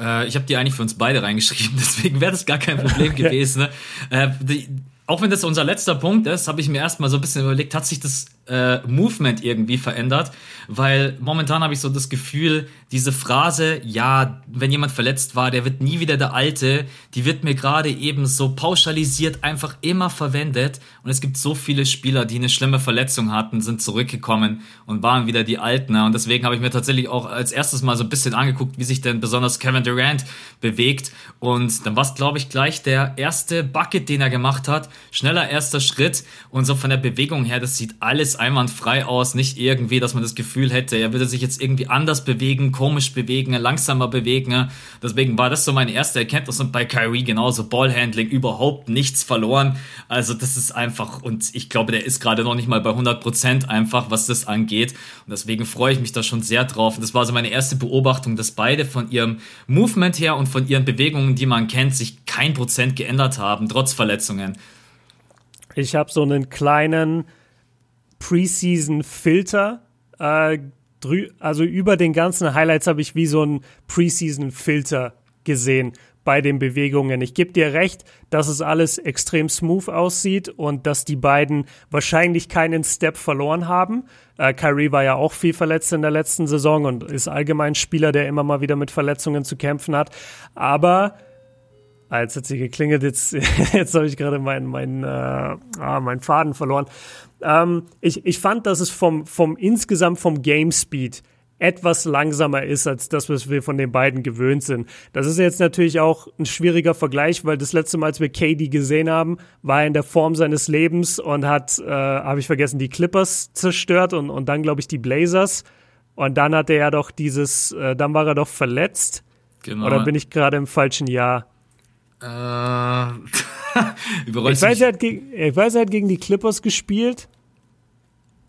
Äh, ich habe die eigentlich für uns beide reingeschrieben, deswegen wäre das gar kein Problem gewesen. Ne? Äh, die, auch wenn das unser letzter Punkt ist, habe ich mir erstmal so ein bisschen überlegt, hat sich das äh, Movement irgendwie verändert? Weil momentan habe ich so das Gefühl, diese Phrase, ja, wenn jemand verletzt war, der wird nie wieder der Alte, die wird mir gerade eben so pauschalisiert einfach immer verwendet. Und es gibt so viele Spieler, die eine schlimme Verletzung hatten, sind zurückgekommen und waren wieder die Alten. Und deswegen habe ich mir tatsächlich auch als erstes mal so ein bisschen angeguckt, wie sich denn besonders Kevin Durant bewegt. Und dann war es, glaube ich, gleich der erste Bucket, den er gemacht hat schneller erster Schritt und so von der Bewegung her, das sieht alles einwandfrei aus, nicht irgendwie, dass man das Gefühl hätte, er würde sich jetzt irgendwie anders bewegen, komisch bewegen, langsamer bewegen. Deswegen war das so meine erste Erkenntnis und bei Kyrie genauso Ballhandling überhaupt nichts verloren. Also das ist einfach und ich glaube, der ist gerade noch nicht mal bei 100 Prozent einfach, was das angeht und deswegen freue ich mich da schon sehr drauf. Und das war so meine erste Beobachtung, dass beide von ihrem Movement her und von ihren Bewegungen, die man kennt, sich kein Prozent geändert haben, trotz Verletzungen. Ich habe so einen kleinen Preseason-Filter. Äh, also über den ganzen Highlights habe ich wie so einen Preseason-Filter gesehen bei den Bewegungen. Ich gebe dir recht, dass es alles extrem smooth aussieht und dass die beiden wahrscheinlich keinen Step verloren haben. Äh, Kyrie war ja auch viel verletzt in der letzten Saison und ist allgemein Spieler, der immer mal wieder mit Verletzungen zu kämpfen hat. Aber Ah, jetzt hat sie geklingelt, jetzt, jetzt habe ich gerade meinen mein, äh, ah, mein Faden verloren. Ähm, ich, ich fand, dass es vom, vom insgesamt vom Game Speed etwas langsamer ist als das, was wir von den beiden gewöhnt sind. Das ist jetzt natürlich auch ein schwieriger Vergleich, weil das letzte Mal, als wir KD gesehen haben, war er in der Form seines Lebens und hat, äh, habe ich vergessen, die Clippers zerstört und, und dann, glaube ich, die Blazers. Und dann hatte er doch dieses, äh, dann war er doch verletzt. Genau. Oder bin ich gerade im falschen Jahr? Äh, ich, weiß, er hat gegen, ich weiß, er hat gegen die Clippers gespielt.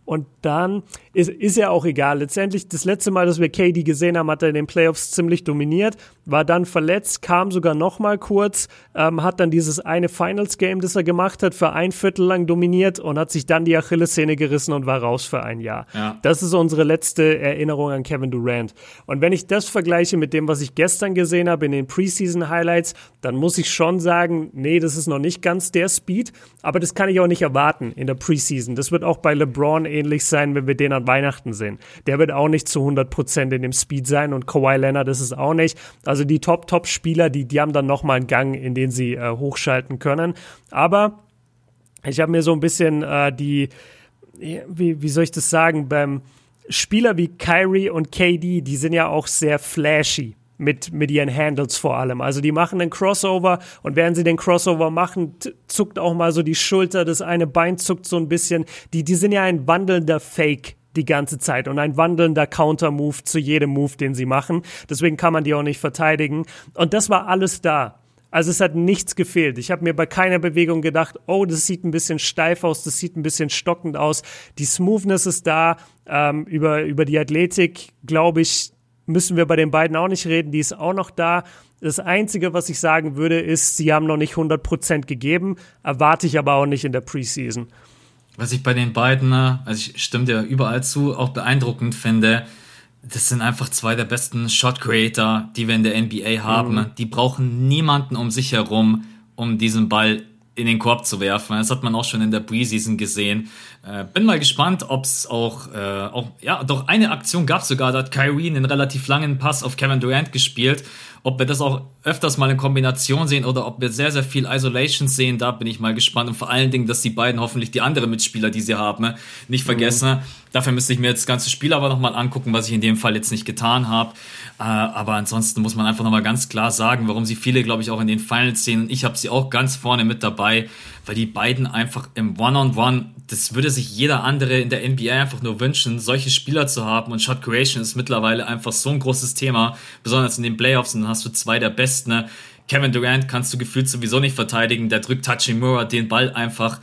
Und dann ist, ist ja auch egal. Letztendlich, das letzte Mal, dass wir KD gesehen haben, hat er in den Playoffs ziemlich dominiert, war dann verletzt, kam sogar noch mal kurz, ähm, hat dann dieses eine Finals-Game, das er gemacht hat, für ein Viertel lang dominiert und hat sich dann die Achillessehne gerissen und war raus für ein Jahr. Ja. Das ist unsere letzte Erinnerung an Kevin Durant. Und wenn ich das vergleiche mit dem, was ich gestern gesehen habe in den Preseason-Highlights, dann muss ich schon sagen, nee, das ist noch nicht ganz der Speed, aber das kann ich auch nicht erwarten in der Preseason. Das wird auch bei LeBron ähnlich sein, wenn wir den an Weihnachten sehen. Der wird auch nicht zu 100% in dem Speed sein und Kawhi Leonard ist es auch nicht. Also die Top-Top-Spieler, die, die haben dann nochmal einen Gang, in den sie äh, hochschalten können. Aber ich habe mir so ein bisschen äh, die, wie, wie soll ich das sagen, beim Spieler wie Kyrie und KD, die sind ja auch sehr flashy mit, mit ihren Handles vor allem. Also die machen einen Crossover und während sie den Crossover machen, zuckt auch mal so die Schulter, das eine Bein zuckt so ein bisschen. Die, die sind ja ein wandelnder Fake die ganze Zeit und ein wandelnder Counter-Move zu jedem Move, den sie machen. Deswegen kann man die auch nicht verteidigen. Und das war alles da. Also es hat nichts gefehlt. Ich habe mir bei keiner Bewegung gedacht, oh, das sieht ein bisschen steif aus, das sieht ein bisschen stockend aus. Die Smoothness ist da. Ähm, über, über die Athletik, glaube ich, müssen wir bei den beiden auch nicht reden. Die ist auch noch da. Das Einzige, was ich sagen würde, ist, sie haben noch nicht 100% gegeben. Erwarte ich aber auch nicht in der Preseason. Was ich bei den beiden, äh, also ich stimme dir überall zu, auch beeindruckend finde, das sind einfach zwei der besten Shot Creator, die wir in der NBA haben. Mhm. Die brauchen niemanden um sich herum, um diesen Ball in den Korb zu werfen. Das hat man auch schon in der Preseason gesehen. Äh, bin mal gespannt, ob es auch, äh, auch, ja, doch eine Aktion gab sogar, da hat Kyrie einen relativ langen Pass auf Kevin Durant gespielt ob wir das auch öfters mal in Kombination sehen oder ob wir sehr, sehr viel Isolations sehen, da bin ich mal gespannt. Und vor allen Dingen, dass die beiden hoffentlich die anderen Mitspieler, die sie haben, nicht vergessen. Mhm. Dafür müsste ich mir das ganze Spiel aber nochmal angucken, was ich in dem Fall jetzt nicht getan habe. Äh, aber ansonsten muss man einfach nochmal ganz klar sagen, warum sie viele, glaube ich, auch in den Finals sehen. Ich habe sie auch ganz vorne mit dabei, weil die beiden einfach im One-on-One, -on -One, das würde sich jeder andere in der NBA einfach nur wünschen, solche Spieler zu haben. Und Shot Creation ist mittlerweile einfach so ein großes Thema, besonders in den Playoffs. Und dann hast du zwei der Besten. Ne? Kevin Durant kannst du gefühlt sowieso nicht verteidigen. Der drückt Hachimura den Ball einfach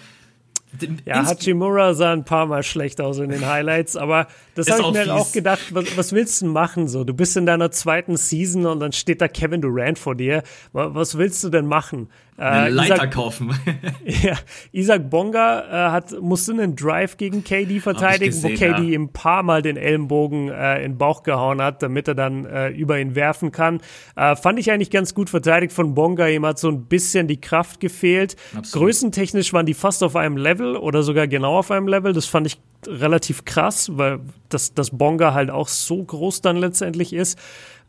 ja, Hachimura sah ein paar Mal schlecht aus in den Highlights, aber das habe ich mir halt auch gedacht, was, was, willst du machen so? Du bist in deiner zweiten Season und dann steht da Kevin Durant vor dir. Was willst du denn machen? Äh, Leiter Isaac, kaufen. ja, Isaac Bonga äh, hat, musste einen Drive gegen KD verteidigen, gesehen, wo KD ja. ihm ein paar Mal den Ellenbogen äh, in den Bauch gehauen hat, damit er dann äh, über ihn werfen kann. Äh, fand ich eigentlich ganz gut verteidigt von Bonga. Ihm hat so ein bisschen die Kraft gefehlt. Absolut. Größentechnisch waren die fast auf einem Level oder sogar genau auf einem Level. Das fand ich relativ krass, weil das, das Bonga halt auch so groß dann letztendlich ist.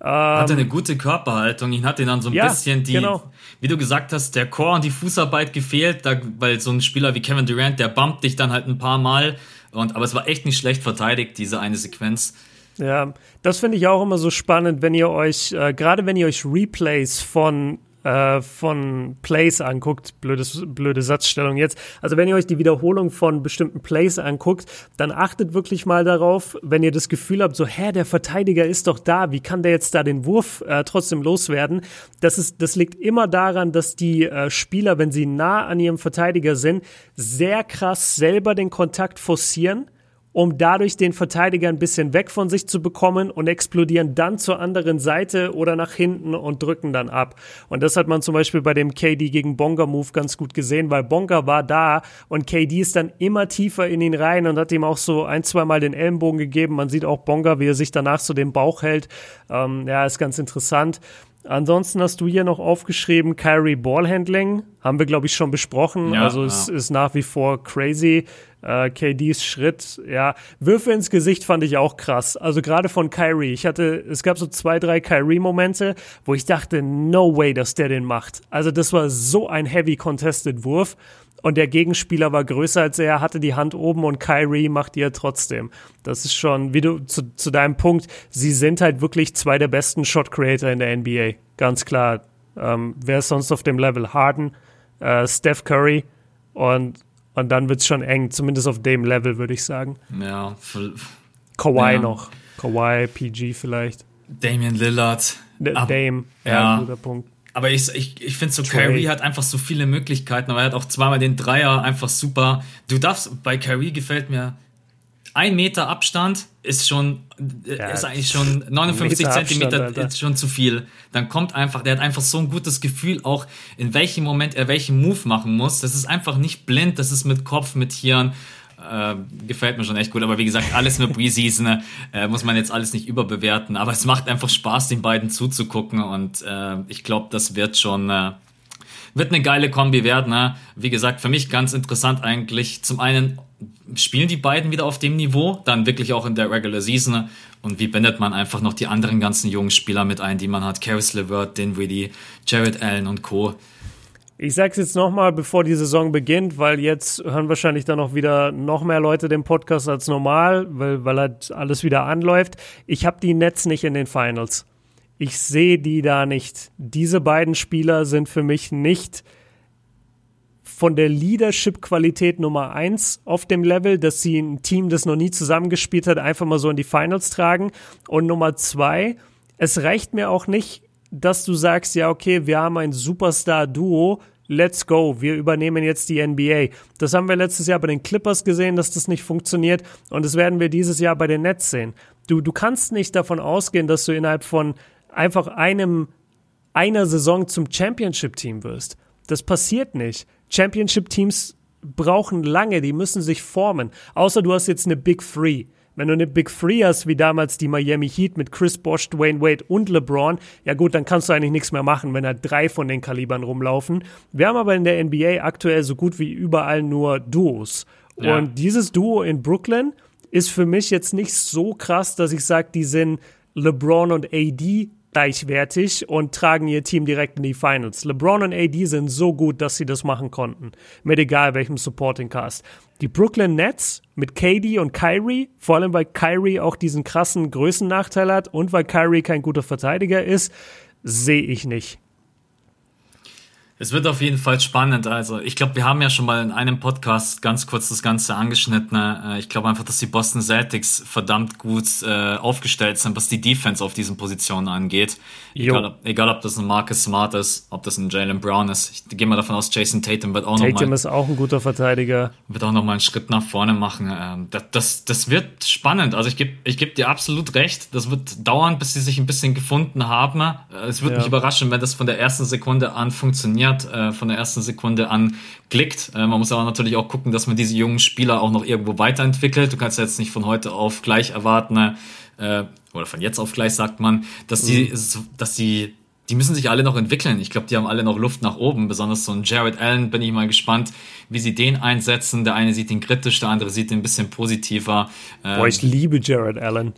Ähm, hatte eine gute Körperhaltung. Ihn hat ihn dann so ein ja, bisschen die, genau. wie du gesagt hast, der Core und die Fußarbeit gefehlt, da, weil so ein Spieler wie Kevin Durant, der bumpt dich dann halt ein paar Mal. Und, aber es war echt nicht schlecht verteidigt, diese eine Sequenz. Ja, das finde ich auch immer so spannend, wenn ihr euch, äh, gerade wenn ihr euch Replays von äh, von Plays anguckt, blödes, blöde Satzstellung jetzt. Also wenn ihr euch die Wiederholung von bestimmten Plays anguckt, dann achtet wirklich mal darauf, wenn ihr das Gefühl habt, so, hä, der Verteidiger ist doch da, wie kann der jetzt da den Wurf äh, trotzdem loswerden? Das ist, das liegt immer daran, dass die äh, Spieler, wenn sie nah an ihrem Verteidiger sind, sehr krass selber den Kontakt forcieren um dadurch den Verteidiger ein bisschen weg von sich zu bekommen und explodieren dann zur anderen Seite oder nach hinten und drücken dann ab. Und das hat man zum Beispiel bei dem KD gegen Bonga Move ganz gut gesehen, weil Bonga war da und KD ist dann immer tiefer in ihn rein und hat ihm auch so ein, zwei Mal den Ellenbogen gegeben. Man sieht auch Bonga, wie er sich danach so den Bauch hält. Ähm, ja, ist ganz interessant. Ansonsten hast du hier noch aufgeschrieben, Kyrie Ballhandling. Haben wir, glaube ich, schon besprochen. Ja, also es ja. ist nach wie vor crazy. Äh, KDs Schritt, ja. Würfe ins Gesicht fand ich auch krass. Also gerade von Kyrie. Ich hatte, es gab so zwei, drei Kyrie-Momente, wo ich dachte, no way, dass der den macht. Also das war so ein heavy contested Wurf und der Gegenspieler war größer als er, hatte die Hand oben und Kyrie macht ihr trotzdem. Das ist schon, wie du zu, zu deinem Punkt, sie sind halt wirklich zwei der besten Shot Creator in der NBA. Ganz klar. Ähm, wer ist sonst auf dem Level? Harden, äh, Steph Curry und, und dann wird's schon eng, zumindest auf dem Level, würde ich sagen. Ja. Kawhi ja. noch. Kawhi, PG vielleicht. Damian Lillard. D Dame, ja, ja, guter Punkt. Aber ich, ich, ich finde so, Kyrie hat einfach so viele Möglichkeiten, aber er hat auch zweimal den Dreier einfach super. Du darfst, bei Kyrie gefällt mir, ein Meter Abstand ist schon, ja, ist eigentlich schon 59 Zentimeter Abstand, ist schon zu viel. Dann kommt einfach, der hat einfach so ein gutes Gefühl, auch in welchem Moment er welchen Move machen muss. Das ist einfach nicht blind, das ist mit Kopf, mit Hirn. Äh, gefällt mir schon echt gut. Aber wie gesagt, alles nur Preseason. äh, muss man jetzt alles nicht überbewerten. Aber es macht einfach Spaß, den beiden zuzugucken. Und äh, ich glaube, das wird schon. Äh, wird eine geile Kombi werden. Ne? Wie gesagt, für mich ganz interessant eigentlich. Zum einen spielen die beiden wieder auf dem Niveau, dann wirklich auch in der Regular Season. Und wie bindet man einfach noch die anderen ganzen jungen Spieler mit ein, die man hat? Caris LeVert, Dinwiddie, Jared Allen und Co. Ich sag's jetzt nochmal, bevor die Saison beginnt, weil jetzt hören wahrscheinlich dann auch wieder noch mehr Leute den Podcast als normal, weil, weil halt alles wieder anläuft. Ich habe die Nets nicht in den Finals. Ich sehe die da nicht. Diese beiden Spieler sind für mich nicht von der Leadership-Qualität Nummer eins auf dem Level, dass sie ein Team, das noch nie zusammengespielt hat, einfach mal so in die Finals tragen. Und Nummer zwei, es reicht mir auch nicht, dass du sagst, ja, okay, wir haben ein Superstar-Duo, let's go, wir übernehmen jetzt die NBA. Das haben wir letztes Jahr bei den Clippers gesehen, dass das nicht funktioniert und das werden wir dieses Jahr bei den Nets sehen. Du, du kannst nicht davon ausgehen, dass du innerhalb von einfach einem, einer Saison zum Championship-Team wirst. Das passiert nicht. Championship-Teams brauchen lange, die müssen sich formen. Außer du hast jetzt eine Big Three. Wenn du eine Big Three hast, wie damals die Miami Heat mit Chris Bosh, Dwayne Wade und LeBron, ja gut, dann kannst du eigentlich nichts mehr machen, wenn da drei von den Kalibern rumlaufen. Wir haben aber in der NBA aktuell so gut wie überall nur Duos. Ja. Und dieses Duo in Brooklyn ist für mich jetzt nicht so krass, dass ich sage, die sind LeBron und AD gleichwertig und tragen ihr Team direkt in die Finals. LeBron und AD sind so gut, dass sie das machen konnten. Mit egal welchem Supporting Cast. Die Brooklyn Nets mit KD und Kyrie, vor allem weil Kyrie auch diesen krassen Größennachteil hat und weil Kyrie kein guter Verteidiger ist, sehe ich nicht. Es wird auf jeden Fall spannend. Also ich glaube, wir haben ja schon mal in einem Podcast ganz kurz das Ganze angeschnitten. Äh, ich glaube einfach, dass die Boston Celtics verdammt gut äh, aufgestellt sind, was die Defense auf diesen Positionen angeht. Egal, egal, ob das ein Marcus Smart ist, ob das ein Jalen Brown ist. Ich gehe mal davon aus, Jason Tatum wird auch nochmal... Tatum noch ist auch ein guter Verteidiger. Wird auch nochmal einen Schritt nach vorne machen. Ähm, das, das, das wird spannend. Also ich gebe ich geb dir absolut recht. Das wird dauern, bis sie sich ein bisschen gefunden haben. Äh, es würde ja. mich überraschen, wenn das von der ersten Sekunde an funktioniert funktioniert, äh, von der ersten Sekunde an klickt. Äh, man muss aber natürlich auch gucken, dass man diese jungen Spieler auch noch irgendwo weiterentwickelt. Du kannst ja jetzt nicht von heute auf gleich erwarten, äh, oder von jetzt auf gleich sagt man, dass die, mhm. dass die die müssen sich alle noch entwickeln. Ich glaube, die haben alle noch Luft nach oben. Besonders so ein Jared Allen bin ich mal gespannt, wie sie den einsetzen. Der eine sieht ihn kritisch, der andere sieht ihn ein bisschen positiver. Boah, ich ähm, liebe Jared Allen.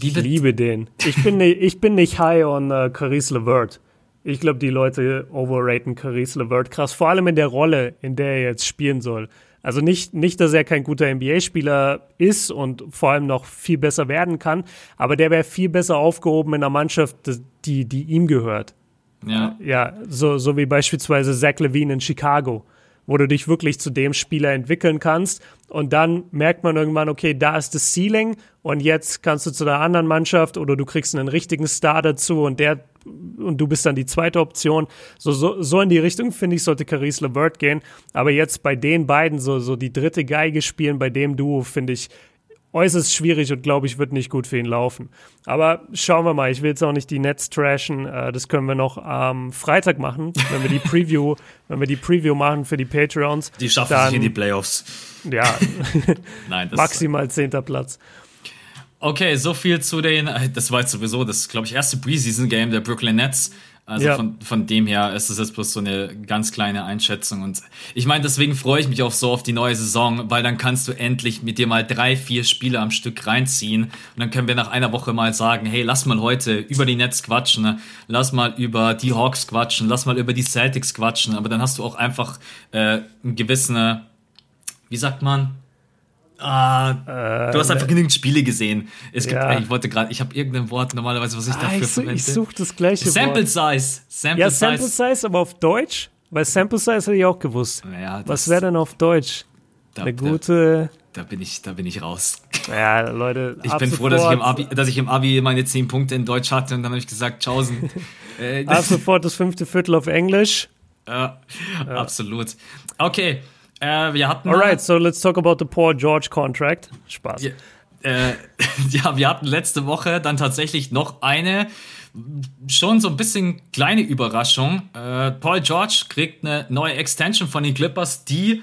ich liebe den. Ich bin, nicht, ich bin nicht high on uh, Caris LeVert. Ich glaube, die Leute overraten Caris LeVert krass, vor allem in der Rolle, in der er jetzt spielen soll. Also nicht, nicht, dass er kein guter NBA-Spieler ist und vor allem noch viel besser werden kann, aber der wäre viel besser aufgehoben in einer Mannschaft, die, die ihm gehört. Ja. Ja, so, so wie beispielsweise Zach Levine in Chicago, wo du dich wirklich zu dem Spieler entwickeln kannst und dann merkt man irgendwann, okay, da ist das Ceiling und jetzt kannst du zu der anderen Mannschaft oder du kriegst einen richtigen Star dazu und der und du bist dann die zweite Option. So, so, so in die Richtung, finde ich, sollte Caris LeVert gehen. Aber jetzt bei den beiden so, so die dritte Geige spielen, bei dem Duo, finde ich äußerst schwierig und glaube ich, wird nicht gut für ihn laufen. Aber schauen wir mal. Ich will jetzt auch nicht die Nets trashen. Äh, das können wir noch am Freitag machen, wenn wir die Preview, wenn wir die Preview machen für die Patreons. Die schaffen dann, sich in die Playoffs. Ja, Nein, maximal zehnter Platz. Okay, so viel zu den. Äh, das war jetzt sowieso das, glaube ich, erste Preseason-Game der Brooklyn Nets. Also ja. von, von dem her ist es jetzt bloß so eine ganz kleine Einschätzung. Und ich meine, deswegen freue ich mich auch so auf die neue Saison, weil dann kannst du endlich mit dir mal drei, vier Spiele am Stück reinziehen. Und dann können wir nach einer Woche mal sagen, hey, lass mal heute über die Nets quatschen, ne? lass mal über die Hawks quatschen, lass mal über die Celtics quatschen. Aber dann hast du auch einfach äh, einen gewissen, wie sagt man, Ah, äh, du hast einfach genügend Spiele gesehen. Es gibt, ja. ich wollte gerade, ich habe irgendein Wort normalerweise, was ich ah, dafür ich, verwende. Ich suche das gleiche Sample Wort. Size. Sample ja, Sample Size. Size, aber auf Deutsch? Weil Sample Size hätte ich auch gewusst. Ja, was wäre denn auf Deutsch? Da, Eine gute. Da, da, bin ich, da bin ich raus. Ja, Leute. Ich bin froh, dass ich, im Abi, dass ich im Abi meine 10 Punkte in Deutsch hatte und dann habe ich gesagt, tschaußen. äh, ab sofort das fünfte Viertel auf Englisch. Ja, ja. absolut. Okay. Äh, wir hatten. Alright, so let's talk about the Paul George contract. Spaß. Ja, äh, ja, wir hatten letzte Woche dann tatsächlich noch eine schon so ein bisschen kleine Überraschung. Äh, Paul George kriegt eine neue Extension von den Clippers, die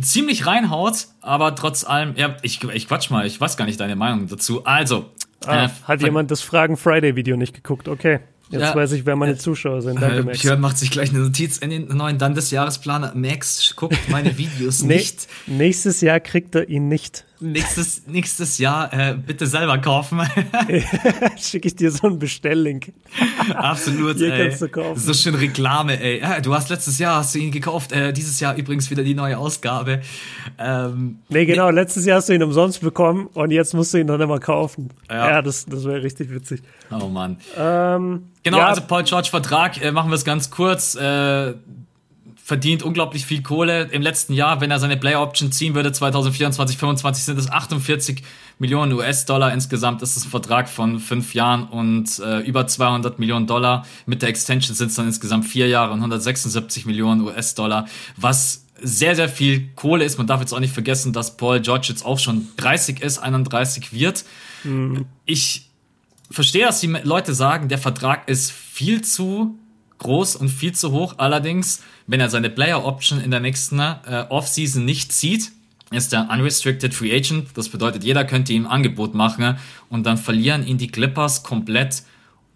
ziemlich reinhaut, aber trotz allem, ja, ich, ich quatsch mal, ich weiß gar nicht deine Meinung dazu. Also. Ah, äh, hat jemand das Fragen Friday Video nicht geguckt? Okay. Jetzt ja, weiß ich, wer meine Zuschauer sind. Danke, äh, Max. Björn macht sich gleich eine Notiz in den neuen Landesjahresplaner. Max guckt meine Videos nicht. Nächstes Jahr kriegt er ihn nicht nächstes, nächstes Jahr äh, bitte selber kaufen. Schicke ich dir so einen Bestelllink. Absolut, Hier ey. Kannst du kaufen. So schön Reklame, ey. Ja, du hast letztes Jahr hast du ihn gekauft, äh, dieses Jahr übrigens wieder die neue Ausgabe. Ähm, nee, genau, nee. letztes Jahr hast du ihn umsonst bekommen und jetzt musst du ihn dann immer kaufen. Ja, ja das, das wäre richtig witzig. Oh Mann. Ähm, genau, ja. also Paul George Vertrag, äh, machen wir es ganz kurz. Äh, verdient unglaublich viel Kohle. Im letzten Jahr, wenn er seine Player Option ziehen würde, 2024, 2025 sind es 48 Millionen US-Dollar. Insgesamt ist es ein Vertrag von fünf Jahren und äh, über 200 Millionen Dollar. Mit der Extension sind es dann insgesamt vier Jahre und 176 Millionen US-Dollar, was sehr, sehr viel Kohle ist. Man darf jetzt auch nicht vergessen, dass Paul George jetzt auch schon 30 ist, 31 wird. Mhm. Ich verstehe, dass die Leute sagen, der Vertrag ist viel zu groß und viel zu hoch. Allerdings, wenn er seine Player Option in der nächsten äh, Offseason nicht zieht, ist er Unrestricted Free Agent. Das bedeutet, jeder könnte ihm ein Angebot machen und dann verlieren ihn die Clippers komplett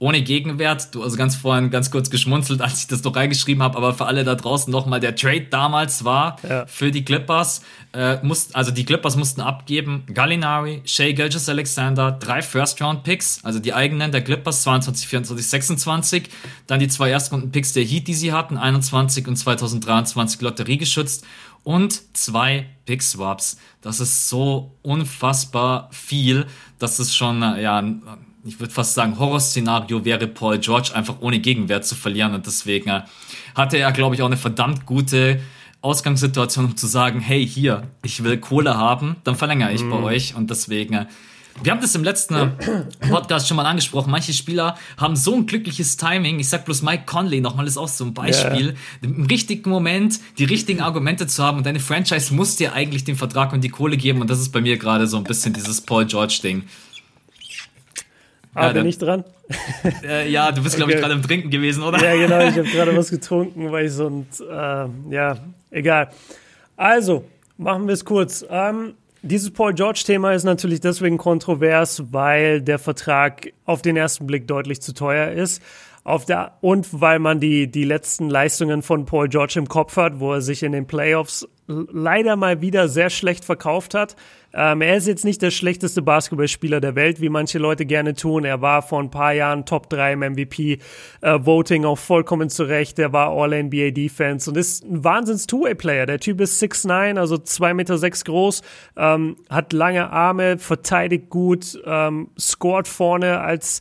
ohne Gegenwert. Du also ganz vorhin ganz kurz geschmunzelt, als ich das doch reingeschrieben habe, aber für alle da draußen nochmal der Trade damals war ja. für die Clippers. Äh, mussten, also die Clippers mussten abgeben Gallinari, Shea Gilgis Alexander, drei First-Round-Picks, also die eigenen der Clippers, 22, 24, 26. Dann die zwei Erstrunden-Picks der Heat, die sie hatten, 21 und 2023 Lotterie geschützt und zwei Pick-Swaps. Das ist so unfassbar viel, dass es schon, ja, ich würde fast sagen, Horrorszenario wäre, Paul George einfach ohne Gegenwert zu verlieren. Und deswegen äh, hatte er, glaube ich, auch eine verdammt gute Ausgangssituation, um zu sagen, hey, hier, ich will Kohle haben, dann verlängere ich mm. bei mhm. euch. Und deswegen, äh, wir haben das im letzten äh, Podcast schon mal angesprochen. Manche Spieler haben so ein glückliches Timing. Ich sag bloß Mike Conley nochmal ist auch so ein Beispiel. Yeah. Im richtigen Moment die richtigen Argumente zu haben und deine Franchise muss dir eigentlich den Vertrag und die Kohle geben. Und das ist bei mir gerade so ein bisschen dieses Paul George Ding. Ah, ja, bin ich dran? Äh, ja, du bist, glaube okay. ich, gerade im Trinken gewesen, oder? Ja, genau, ich habe gerade was getrunken, weil ich so ein, äh, ja, egal. Also, machen wir es kurz. Ähm, dieses Paul George-Thema ist natürlich deswegen kontrovers, weil der Vertrag auf den ersten Blick deutlich zu teuer ist. Auf der, und weil man die, die letzten Leistungen von Paul George im Kopf hat, wo er sich in den Playoffs leider mal wieder sehr schlecht verkauft hat. Ähm, er ist jetzt nicht der schlechteste Basketballspieler der Welt, wie manche Leute gerne tun. Er war vor ein paar Jahren Top 3 im MVP-Voting äh, auch vollkommen zurecht. Er war All-NBA-Defense und ist ein wahnsinns Two-Way-Player. Der Typ ist 6'9, also 2,6 Meter groß, ähm, hat lange Arme, verteidigt gut, ähm, scored vorne als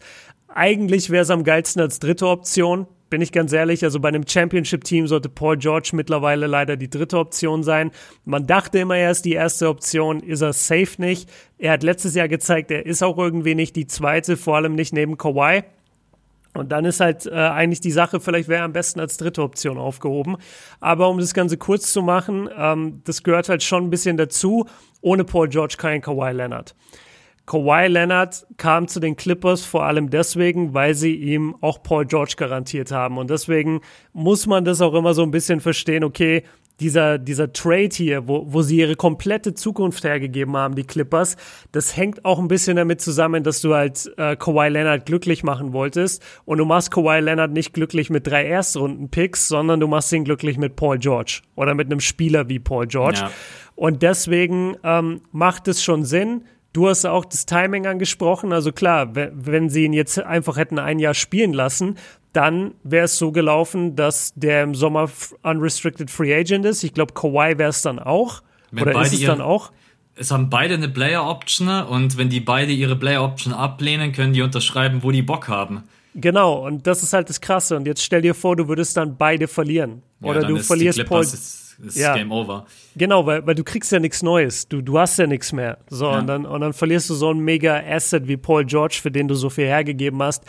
eigentlich wäre es am geilsten als dritte Option bin ich ganz ehrlich, also bei einem Championship-Team sollte Paul George mittlerweile leider die dritte Option sein. Man dachte immer, er ist die erste Option, ist er safe nicht. Er hat letztes Jahr gezeigt, er ist auch irgendwie nicht die zweite, vor allem nicht neben Kawhi. Und dann ist halt äh, eigentlich die Sache, vielleicht wäre er am besten als dritte Option aufgehoben. Aber um das Ganze kurz zu machen, ähm, das gehört halt schon ein bisschen dazu. Ohne Paul George kein Kawhi Leonard. Kawhi Leonard kam zu den Clippers vor allem deswegen, weil sie ihm auch Paul George garantiert haben. Und deswegen muss man das auch immer so ein bisschen verstehen, okay, dieser, dieser Trade hier, wo, wo sie ihre komplette Zukunft hergegeben haben, die Clippers, das hängt auch ein bisschen damit zusammen, dass du halt äh, Kawhi Leonard glücklich machen wolltest. Und du machst Kawhi Leonard nicht glücklich mit drei Erstrunden-Picks, sondern du machst ihn glücklich mit Paul George oder mit einem Spieler wie Paul George. Ja. Und deswegen ähm, macht es schon Sinn, Du hast auch das Timing angesprochen. Also klar, wenn sie ihn jetzt einfach hätten ein Jahr spielen lassen, dann wäre es so gelaufen, dass der im Sommer unrestricted free agent ist. Ich glaube, Kawhi wäre es dann auch. Wenn Oder ist es dann auch? Es haben beide eine Player Option und wenn die beide ihre Player Option ablehnen, können die unterschreiben, wo die Bock haben. Genau, und das ist halt das Krasse. Und jetzt stell dir vor, du würdest dann beide verlieren. Oder ja, du verlierst Paul ist ja. Game Over. Genau, weil, weil du kriegst ja nichts Neues. Du, du hast ja nichts mehr. So, ja. und, dann, und dann verlierst du so einen mega Asset wie Paul George, für den du so viel hergegeben hast.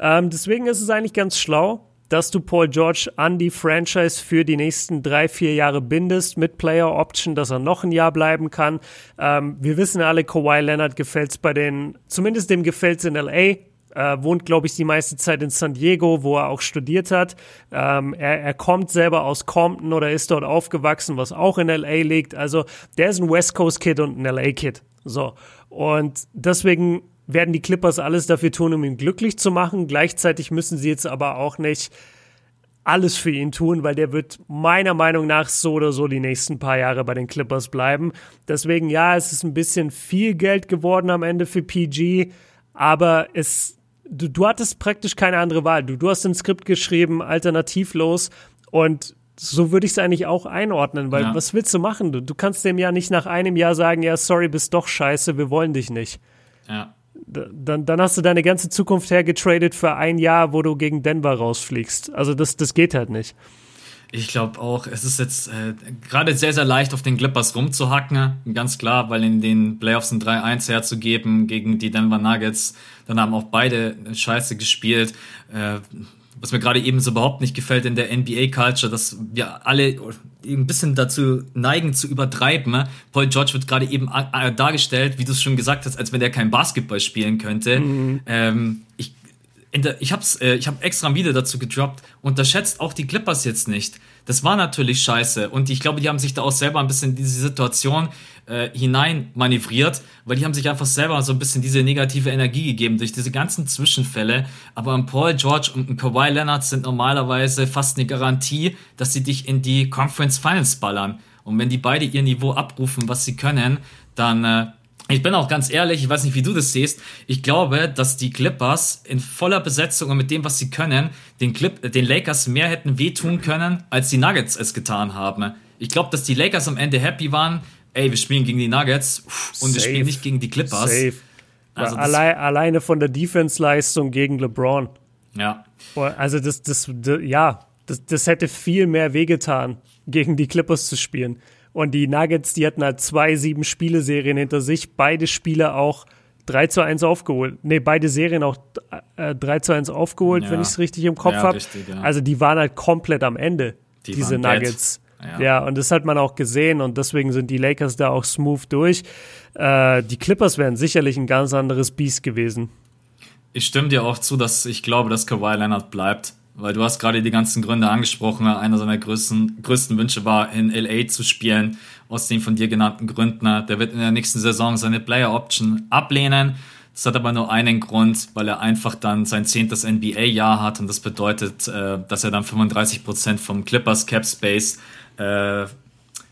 Ähm, deswegen ist es eigentlich ganz schlau, dass du Paul George an die Franchise für die nächsten drei, vier Jahre bindest mit Player Option, dass er noch ein Jahr bleiben kann. Ähm, wir wissen alle, Kawhi Leonard gefällt es bei den, zumindest dem gefällt es in LA. Äh, wohnt, glaube ich, die meiste Zeit in San Diego, wo er auch studiert hat. Ähm, er, er kommt selber aus Compton oder ist dort aufgewachsen, was auch in LA liegt. Also der ist ein West Coast Kid und ein LA Kid. So. Und deswegen werden die Clippers alles dafür tun, um ihn glücklich zu machen. Gleichzeitig müssen sie jetzt aber auch nicht alles für ihn tun, weil der wird meiner Meinung nach so oder so die nächsten paar Jahre bei den Clippers bleiben. Deswegen, ja, es ist ein bisschen viel Geld geworden am Ende für PG, aber es du, du hattest praktisch keine andere Wahl. Du, du hast ein Skript geschrieben, alternativlos und so würde ich es eigentlich auch einordnen, weil ja. was willst du machen? Du, du kannst dem ja nicht nach einem Jahr sagen, ja, sorry, bist doch scheiße, wir wollen dich nicht. Ja. Dann, dann hast du deine ganze Zukunft hergetradet für ein Jahr, wo du gegen Denver rausfliegst. Also das, das geht halt nicht. Ich glaube auch, es ist jetzt äh, gerade sehr, sehr leicht, auf den Clippers rumzuhacken. Ganz klar, weil in den Playoffs ein 3-1 herzugeben gegen die Denver Nuggets, dann haben auch beide Scheiße gespielt. Äh, was mir gerade eben so überhaupt nicht gefällt in der NBA-Culture, dass wir alle ein bisschen dazu neigen zu übertreiben. Paul George wird gerade eben dargestellt, wie du es schon gesagt hast, als wenn er kein Basketball spielen könnte. Mhm. Ähm, ich der, ich hab's, äh, ich habe extra ein Video dazu gedroppt. Unterschätzt auch die Clippers jetzt nicht. das war natürlich scheiße. Und ich glaube, die haben sich da auch selber ein bisschen in diese Situation äh, hinein manövriert, weil die haben sich einfach selber so ein bisschen diese negative Energie gegeben durch diese ganzen Zwischenfälle. Aber ein Paul George und ein Kawhi Leonard sind normalerweise fast eine Garantie, dass sie dich in die Conference Finals ballern. Und wenn die beide ihr Niveau abrufen, was sie können, dann äh, ich bin auch ganz ehrlich, ich weiß nicht, wie du das siehst. Ich glaube, dass die Clippers in voller Besetzung und mit dem, was sie können, den, Clip, den Lakers mehr hätten wehtun können, als die Nuggets es getan haben. Ich glaube, dass die Lakers am Ende happy waren. Ey, wir spielen gegen die Nuggets und Safe. wir spielen nicht gegen die Clippers. Safe. Also Allein, alleine von der Defense-Leistung gegen LeBron. Ja. Also das, das, das ja, das, das hätte viel mehr wehgetan, gegen die Clippers zu spielen. Und die Nuggets, die hatten halt zwei sieben Spiele-Serien hinter sich, beide Spiele auch 3 zu 1 aufgeholt. Nee, beide Serien auch äh, 3 zu 1 aufgeholt, ja. wenn ich es richtig im Kopf ja, habe. Ja. Also die waren halt komplett am Ende, die diese Nuggets. Ja. ja. und das hat man auch gesehen und deswegen sind die Lakers da auch smooth durch. Äh, die Clippers wären sicherlich ein ganz anderes Biest gewesen. Ich stimme dir auch zu, dass ich glaube, dass Kawhi Leonard bleibt weil du hast gerade die ganzen Gründe angesprochen. Einer seiner größten, größten Wünsche war, in LA zu spielen, aus den von dir genannten Gründen. Der wird in der nächsten Saison seine Player Option ablehnen. Das hat aber nur einen Grund, weil er einfach dann sein zehntes NBA-Jahr hat und das bedeutet, äh, dass er dann 35 Prozent vom Clippers Cap Space äh,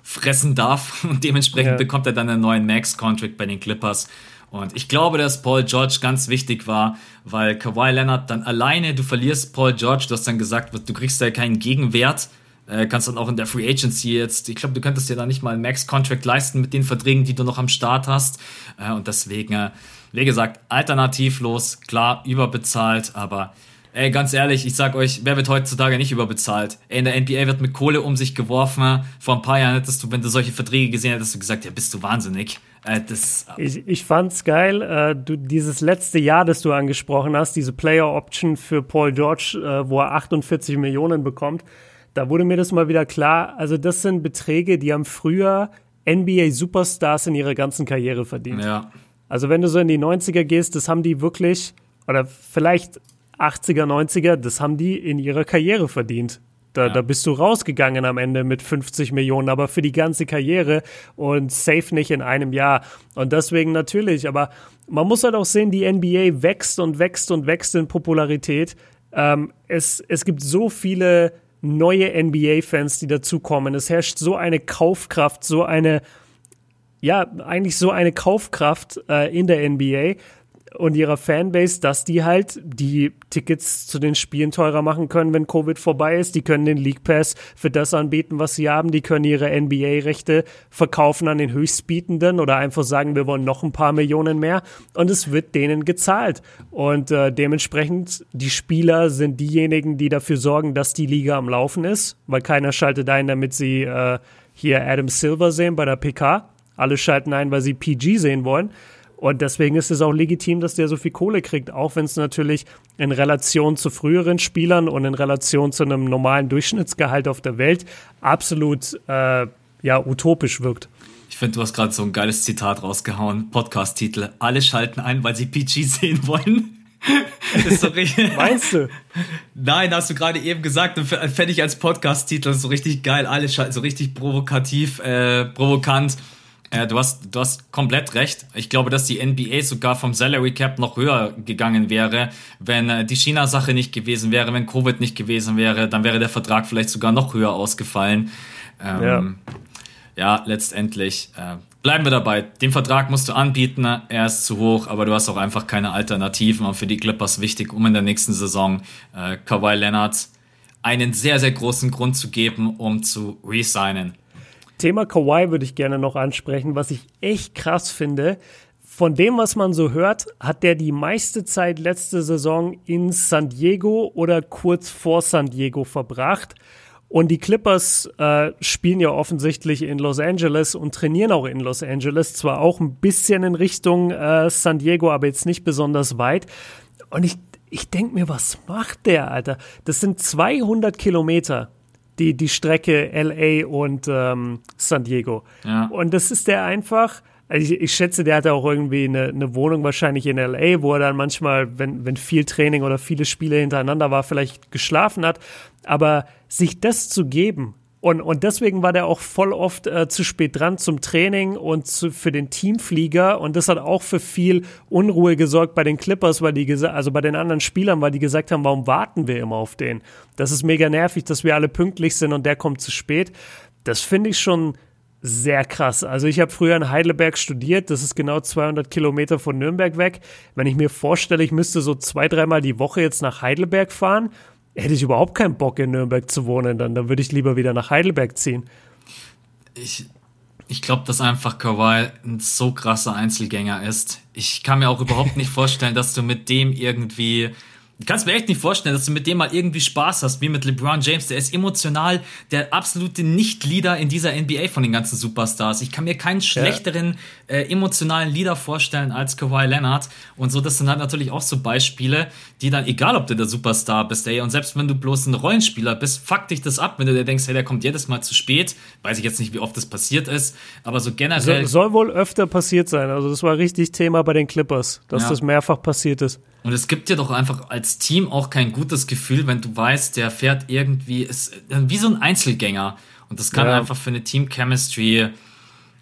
fressen darf und dementsprechend ja. bekommt er dann einen neuen Max-Contract bei den Clippers. Und ich glaube, dass Paul George ganz wichtig war, weil Kawhi Leonard dann alleine, du verlierst Paul George, du hast dann gesagt, du kriegst da keinen Gegenwert, äh, kannst dann auch in der Free Agency jetzt, ich glaube, du könntest dir da nicht mal einen Max-Contract leisten mit den Verträgen, die du noch am Start hast. Äh, und deswegen, äh, wie gesagt, alternativlos, klar, überbezahlt, aber Ey, ganz ehrlich, ich sag euch, wer wird heutzutage nicht überbezahlt? Ey, in der NBA wird mit Kohle um sich geworfen. Vor ein paar Jahren hättest du, wenn du solche Verträge gesehen hättest, du gesagt, ja, bist du wahnsinnig. Äh, das, ich, ich fand's geil, äh, du, dieses letzte Jahr, das du angesprochen hast, diese Player Option für Paul George, äh, wo er 48 Millionen bekommt, da wurde mir das mal wieder klar. Also das sind Beträge, die haben früher NBA Superstars in ihrer ganzen Karriere verdient. Ja. Also wenn du so in die 90er gehst, das haben die wirklich, oder vielleicht 80er, 90er, das haben die in ihrer Karriere verdient. Da, ja. da bist du rausgegangen am Ende mit 50 Millionen, aber für die ganze Karriere und safe nicht in einem Jahr. Und deswegen natürlich, aber man muss halt auch sehen, die NBA wächst und wächst und wächst in Popularität. Ähm, es, es gibt so viele neue NBA-Fans, die dazukommen. Es herrscht so eine Kaufkraft, so eine, ja, eigentlich so eine Kaufkraft äh, in der NBA, und ihrer Fanbase, dass die halt die Tickets zu den Spielen teurer machen können, wenn Covid vorbei ist. Die können den League Pass für das anbieten, was sie haben. Die können ihre NBA-Rechte verkaufen an den Höchstbietenden oder einfach sagen, wir wollen noch ein paar Millionen mehr. Und es wird denen gezahlt. Und äh, dementsprechend, die Spieler sind diejenigen, die dafür sorgen, dass die Liga am Laufen ist, weil keiner schaltet ein, damit sie äh, hier Adam Silver sehen bei der PK. Alle schalten ein, weil sie PG sehen wollen. Und deswegen ist es auch legitim, dass der so viel Kohle kriegt, auch wenn es natürlich in Relation zu früheren Spielern und in Relation zu einem normalen Durchschnittsgehalt auf der Welt absolut äh, ja, utopisch wirkt. Ich finde, du hast gerade so ein geiles Zitat rausgehauen. Podcast-Titel. Alle schalten ein, weil sie PG sehen wollen. ist so richtig. Meinst du? Nein, hast du gerade eben gesagt und fände ich als Podcast-Titel so richtig geil. Alle schalten so richtig provokativ, äh, provokant äh, du, hast, du hast komplett recht. Ich glaube, dass die NBA sogar vom Salary Cap noch höher gegangen wäre, wenn äh, die China-Sache nicht gewesen wäre, wenn Covid nicht gewesen wäre, dann wäre der Vertrag vielleicht sogar noch höher ausgefallen. Ähm, ja. ja, letztendlich äh, bleiben wir dabei. Den Vertrag musst du anbieten, er ist zu hoch, aber du hast auch einfach keine Alternativen und für die Clippers wichtig, um in der nächsten Saison äh, Kawhi Leonard einen sehr, sehr großen Grund zu geben, um zu resignen. Thema Kawhi würde ich gerne noch ansprechen, was ich echt krass finde. Von dem, was man so hört, hat der die meiste Zeit letzte Saison in San Diego oder kurz vor San Diego verbracht. Und die Clippers äh, spielen ja offensichtlich in Los Angeles und trainieren auch in Los Angeles. Zwar auch ein bisschen in Richtung äh, San Diego, aber jetzt nicht besonders weit. Und ich, ich denke mir, was macht der, Alter? Das sind 200 Kilometer die, die Strecke LA und ähm, San Diego. Ja. Und das ist der einfach. Also ich, ich, schätze, der hatte auch irgendwie eine, eine, Wohnung wahrscheinlich in LA, wo er dann manchmal, wenn, wenn viel Training oder viele Spiele hintereinander war, vielleicht geschlafen hat. Aber sich das zu geben, Und, und deswegen war der auch voll oft äh, zu spät dran zum Training und zu, für den Teamflieger. Und das hat auch für viel Unruhe gesorgt bei den Clippers, weil die also bei den anderen Spielern, weil die gesagt haben, warum warten wir immer auf den? Das ist mega nervig, dass wir alle pünktlich sind und der kommt zu spät. Das finde ich schon sehr krass. Also ich habe früher in Heidelberg studiert, das ist genau 200 Kilometer von Nürnberg weg. Wenn ich mir vorstelle, ich müsste so zwei, dreimal die Woche jetzt nach Heidelberg fahren, hätte ich überhaupt keinen Bock in Nürnberg zu wohnen, dann, dann würde ich lieber wieder nach Heidelberg ziehen. Ich, ich glaube, dass einfach Kawhi ein so krasser Einzelgänger ist. Ich kann mir auch überhaupt nicht vorstellen, dass du mit dem irgendwie kannst mir echt nicht vorstellen, dass du mit dem mal irgendwie Spaß hast, wie mit LeBron James. Der ist emotional der absolute Nicht-Leader in dieser NBA von den ganzen Superstars. Ich kann mir keinen schlechteren ja. äh, emotionalen Leader vorstellen als Kawhi Leonard. Und so, das sind halt natürlich auch so Beispiele, die dann, egal ob du der Superstar bist, ey, und selbst wenn du bloß ein Rollenspieler bist, fuck dich das ab, wenn du dir denkst, hey, der kommt jedes Mal zu spät. Weiß ich jetzt nicht, wie oft das passiert ist, aber so generell. So, soll wohl öfter passiert sein. Also das war richtig Thema bei den Clippers, dass ja. das mehrfach passiert ist. Und es gibt dir doch einfach als Team auch kein gutes Gefühl, wenn du weißt, der fährt irgendwie, ist wie so ein Einzelgänger. Und das kann ja. einfach für eine Team-Chemistry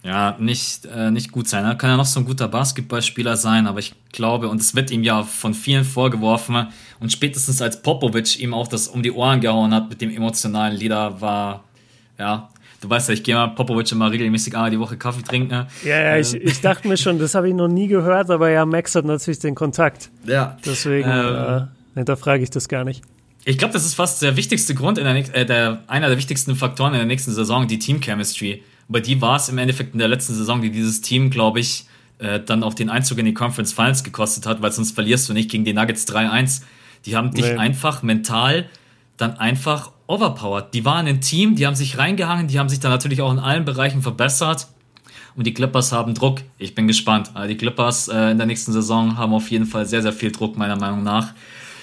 ja nicht, äh, nicht gut sein. Er kann ja noch so ein guter Basketballspieler sein, aber ich glaube, und es wird ihm ja von vielen vorgeworfen, und spätestens als Popovic ihm auch das um die Ohren gehauen hat mit dem emotionalen Lieder, war, ja, du weißt ja, ich gehe mal Popovic immer regelmäßig einmal die Woche Kaffee trinken. Ja, ja, ich, ich dachte mir schon, das habe ich noch nie gehört, aber ja, Max hat natürlich den Kontakt. Ja. Deswegen ähm, äh, hinterfrage ich das gar nicht. Ich glaube, das ist fast der wichtigste Grund, in der, äh, der, einer der wichtigsten Faktoren in der nächsten Saison, die Team-Chemistry. Bei die war es im Endeffekt in der letzten Saison, die dieses Team, glaube ich, äh, dann auch den Einzug in die Conference Finals gekostet hat, weil sonst verlierst du nicht gegen die Nuggets 3-1. Die haben dich nee. einfach mental dann einfach overpowered. Die waren ein Team, die haben sich reingehangen, die haben sich dann natürlich auch in allen Bereichen verbessert. Und die Clippers haben Druck. Ich bin gespannt. Also die Clippers äh, in der nächsten Saison haben auf jeden Fall sehr, sehr viel Druck, meiner Meinung nach.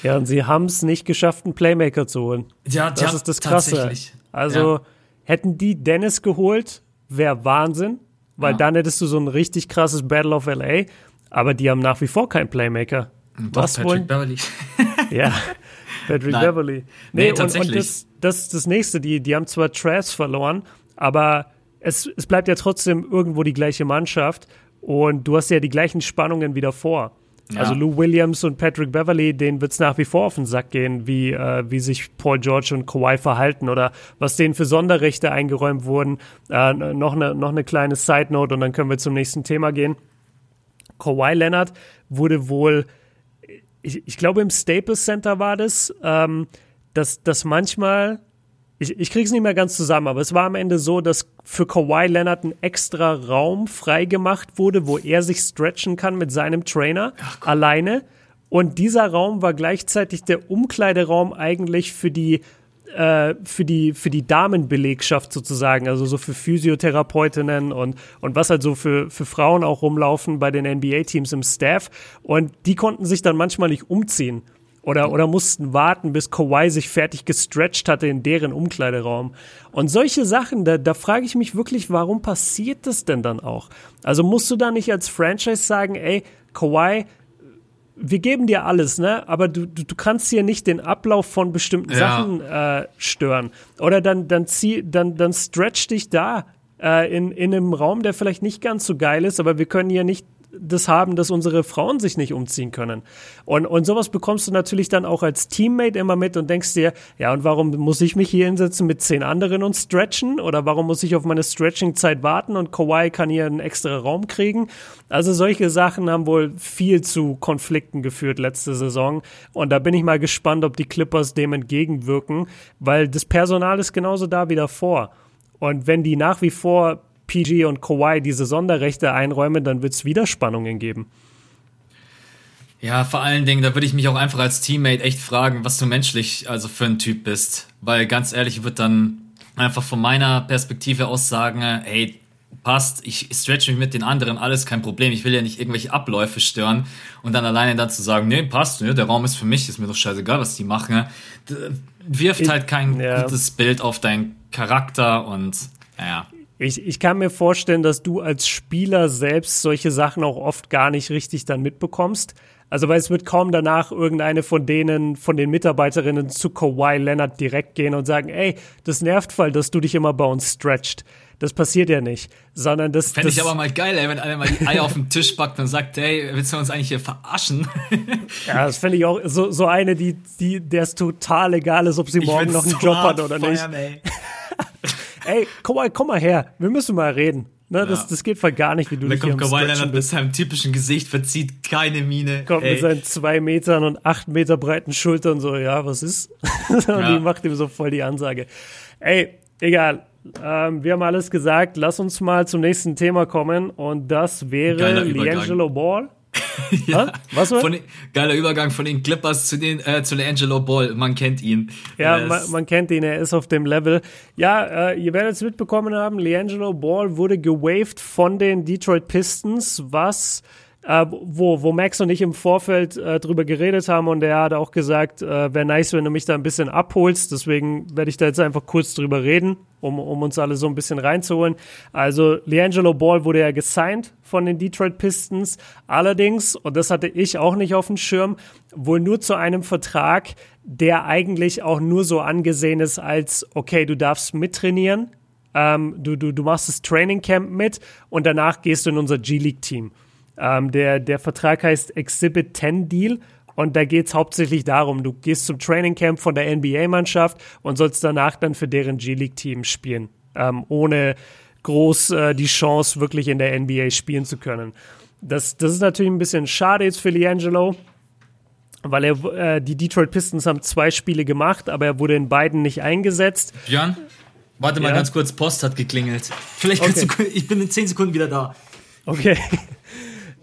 Ja, und sie haben es nicht geschafft, einen Playmaker zu holen. Ja, das ja, ist das Krasse. Also ja. hätten die Dennis geholt, wäre Wahnsinn, weil ja. dann hättest du so ein richtig krasses Battle of LA. Aber die haben nach wie vor keinen Playmaker. Doch, Was Patrick wollen? Beverly. ja, Patrick Nein. Beverly. Nee, nee tatsächlich. Und, und das, das ist das nächste. Die, die haben zwar Trash verloren, aber es, es bleibt ja trotzdem irgendwo die gleiche Mannschaft und du hast ja die gleichen Spannungen wieder vor. Ja. Also Lou Williams und Patrick Beverly, denen wird es nach wie vor auf den Sack gehen, wie, äh, wie sich Paul George und Kawhi verhalten oder was denen für Sonderrechte eingeräumt wurden. Äh, noch, eine, noch eine kleine Side Note und dann können wir zum nächsten Thema gehen. Kawhi Leonard wurde wohl ich, ich glaube, im Staples Center war das, ähm, dass, dass manchmal, ich, ich krieg's nicht mehr ganz zusammen, aber es war am Ende so, dass für Kawhi Leonard ein extra Raum freigemacht wurde, wo er sich stretchen kann mit seinem Trainer alleine. Und dieser Raum war gleichzeitig der Umkleideraum eigentlich für die äh, für die für die Damenbelegschaft sozusagen, also so für Physiotherapeutinnen und und was halt so für für Frauen auch rumlaufen bei den NBA Teams im Staff und die konnten sich dann manchmal nicht umziehen oder, oder mussten warten, bis Kawhi sich fertig gestretched hatte in deren Umkleideraum. Und solche Sachen, da, da frage ich mich wirklich, warum passiert das denn dann auch? Also musst du da nicht als Franchise sagen, ey, Kawhi, wir geben dir alles, ne? Aber du, du, du kannst hier nicht den Ablauf von bestimmten ja. Sachen äh, stören. Oder dann, dann zieh, dann, dann stretch dich da äh, in, in einem Raum, der vielleicht nicht ganz so geil ist, aber wir können hier nicht das haben, dass unsere Frauen sich nicht umziehen können. Und, und sowas bekommst du natürlich dann auch als Teammate immer mit und denkst dir, ja, und warum muss ich mich hier hinsetzen mit zehn anderen und stretchen? Oder warum muss ich auf meine Stretching-Zeit warten und Kawhi kann hier einen extra Raum kriegen? Also solche Sachen haben wohl viel zu Konflikten geführt letzte Saison. Und da bin ich mal gespannt, ob die Clippers dem entgegenwirken, weil das Personal ist genauso da wie davor. Und wenn die nach wie vor PG und Kawhi diese Sonderrechte einräumen, dann wird es wieder Spannungen geben. Ja, vor allen Dingen, da würde ich mich auch einfach als Teammate echt fragen, was du menschlich also für ein Typ bist. Weil ganz ehrlich, ich würde dann einfach von meiner Perspektive aus sagen, hey, passt, ich stretch mich mit den anderen, alles kein Problem. Ich will ja nicht irgendwelche Abläufe stören und dann alleine dann zu sagen, nee, passt, nee, der Raum ist für mich, ist mir doch scheißegal, was die machen. Wirft halt kein ja. gutes Bild auf deinen Charakter und naja Ich, ich kann mir vorstellen, dass du als Spieler selbst solche Sachen auch oft gar nicht richtig dann mitbekommst. Also, weil es wird kaum danach irgendeine von denen, von den Mitarbeiterinnen zu Kawhi Leonard direkt gehen und sagen, ey, das nervt voll, dass du dich immer bei uns stretcht. Das passiert ja nicht, sondern das. Fände ich aber mal geil, ey, wenn einer mal die Eier auf den Tisch packt und sagt, hey, willst du uns eigentlich hier verarschen? ja, das fände ich auch so, so eine, die, die, der ist total egal ist, ob sie morgen noch einen Job hat oder feiern, nicht. Ey. ey, komm mal, komm mal her, wir müssen mal reden. Ne, ja. das, das geht voll gar nicht, wie du und dich hier kommt Kawhi Leonard mit seinem typischen Gesicht, verzieht keine Miene. Kommt ey. mit seinen zwei Metern und acht Meter breiten Schultern so, ja, was ist? und ja. die macht ihm so voll die Ansage. Ey, egal. Ähm, wir haben alles gesagt. Lass uns mal zum nächsten Thema kommen und das wäre Liangelo Ball. ja, was war? Von, geiler Übergang von den Clippers zu den äh, zu Angelo Ball. Man kennt ihn. Ja, man, man, kennt ihn. Er ist auf dem Level. Ja, äh, ihr werdet es mitbekommen haben. LeAngelo Ball wurde gewaved von den Detroit Pistons, was äh, wo, wo Max und ich im Vorfeld äh, drüber geredet haben und er hat auch gesagt, äh, wäre nice, wenn du mich da ein bisschen abholst. Deswegen werde ich da jetzt einfach kurz drüber reden, um, um uns alle so ein bisschen reinzuholen. Also, Leangelo Ball wurde ja gesigned von den Detroit Pistons. Allerdings, und das hatte ich auch nicht auf dem Schirm, wohl nur zu einem Vertrag, der eigentlich auch nur so angesehen ist als, okay, du darfst mittrainieren, ähm, du, du, du machst das Training Camp mit und danach gehst du in unser G-League-Team. Ähm, der, der Vertrag heißt Exhibit 10 Deal und da geht es hauptsächlich darum, du gehst zum Training Camp von der NBA-Mannschaft und sollst danach dann für deren G-League-Team spielen, ähm, ohne groß äh, die Chance, wirklich in der NBA spielen zu können. Das, das ist natürlich ein bisschen schade jetzt für Liangelo, weil er, äh, die Detroit Pistons haben zwei Spiele gemacht, aber er wurde in beiden nicht eingesetzt. Björn, warte mal ja? ganz kurz, Post hat geklingelt. Vielleicht kannst okay. du, ich bin in zehn Sekunden wieder da. Okay.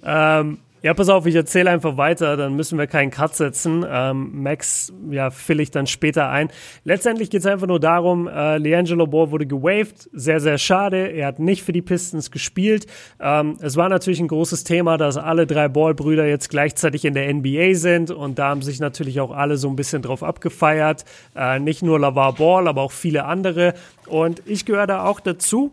Ähm, ja, pass auf, ich erzähle einfach weiter, dann müssen wir keinen Cut setzen. Ähm, Max, ja, fill ich dann später ein. Letztendlich geht es einfach nur darum, äh, Leangelo Ball wurde gewaved, sehr, sehr schade. Er hat nicht für die Pistons gespielt. Ähm, es war natürlich ein großes Thema, dass alle drei Ball-Brüder jetzt gleichzeitig in der NBA sind und da haben sich natürlich auch alle so ein bisschen drauf abgefeiert. Äh, nicht nur LaVar Ball, aber auch viele andere. Und ich gehöre da auch dazu.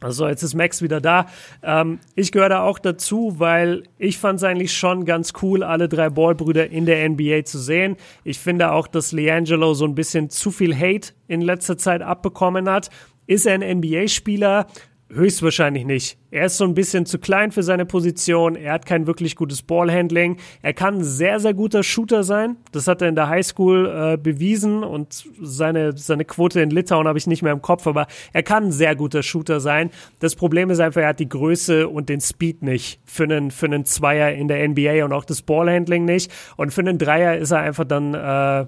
Also jetzt ist Max wieder da. Ähm, ich gehöre da auch dazu, weil ich fand es eigentlich schon ganz cool, alle drei Ballbrüder in der NBA zu sehen. Ich finde auch, dass Leangelo so ein bisschen zu viel Hate in letzter Zeit abbekommen hat. Ist er ein NBA-Spieler? Höchstwahrscheinlich nicht. Er ist so ein bisschen zu klein für seine Position. Er hat kein wirklich gutes Ballhandling. Er kann ein sehr, sehr guter Shooter sein. Das hat er in der Highschool äh, bewiesen und seine, seine Quote in Litauen habe ich nicht mehr im Kopf, aber er kann ein sehr guter Shooter sein. Das Problem ist einfach, er hat die Größe und den Speed nicht für einen, für einen Zweier in der NBA und auch das Ballhandling nicht. Und für einen Dreier ist er einfach dann, äh,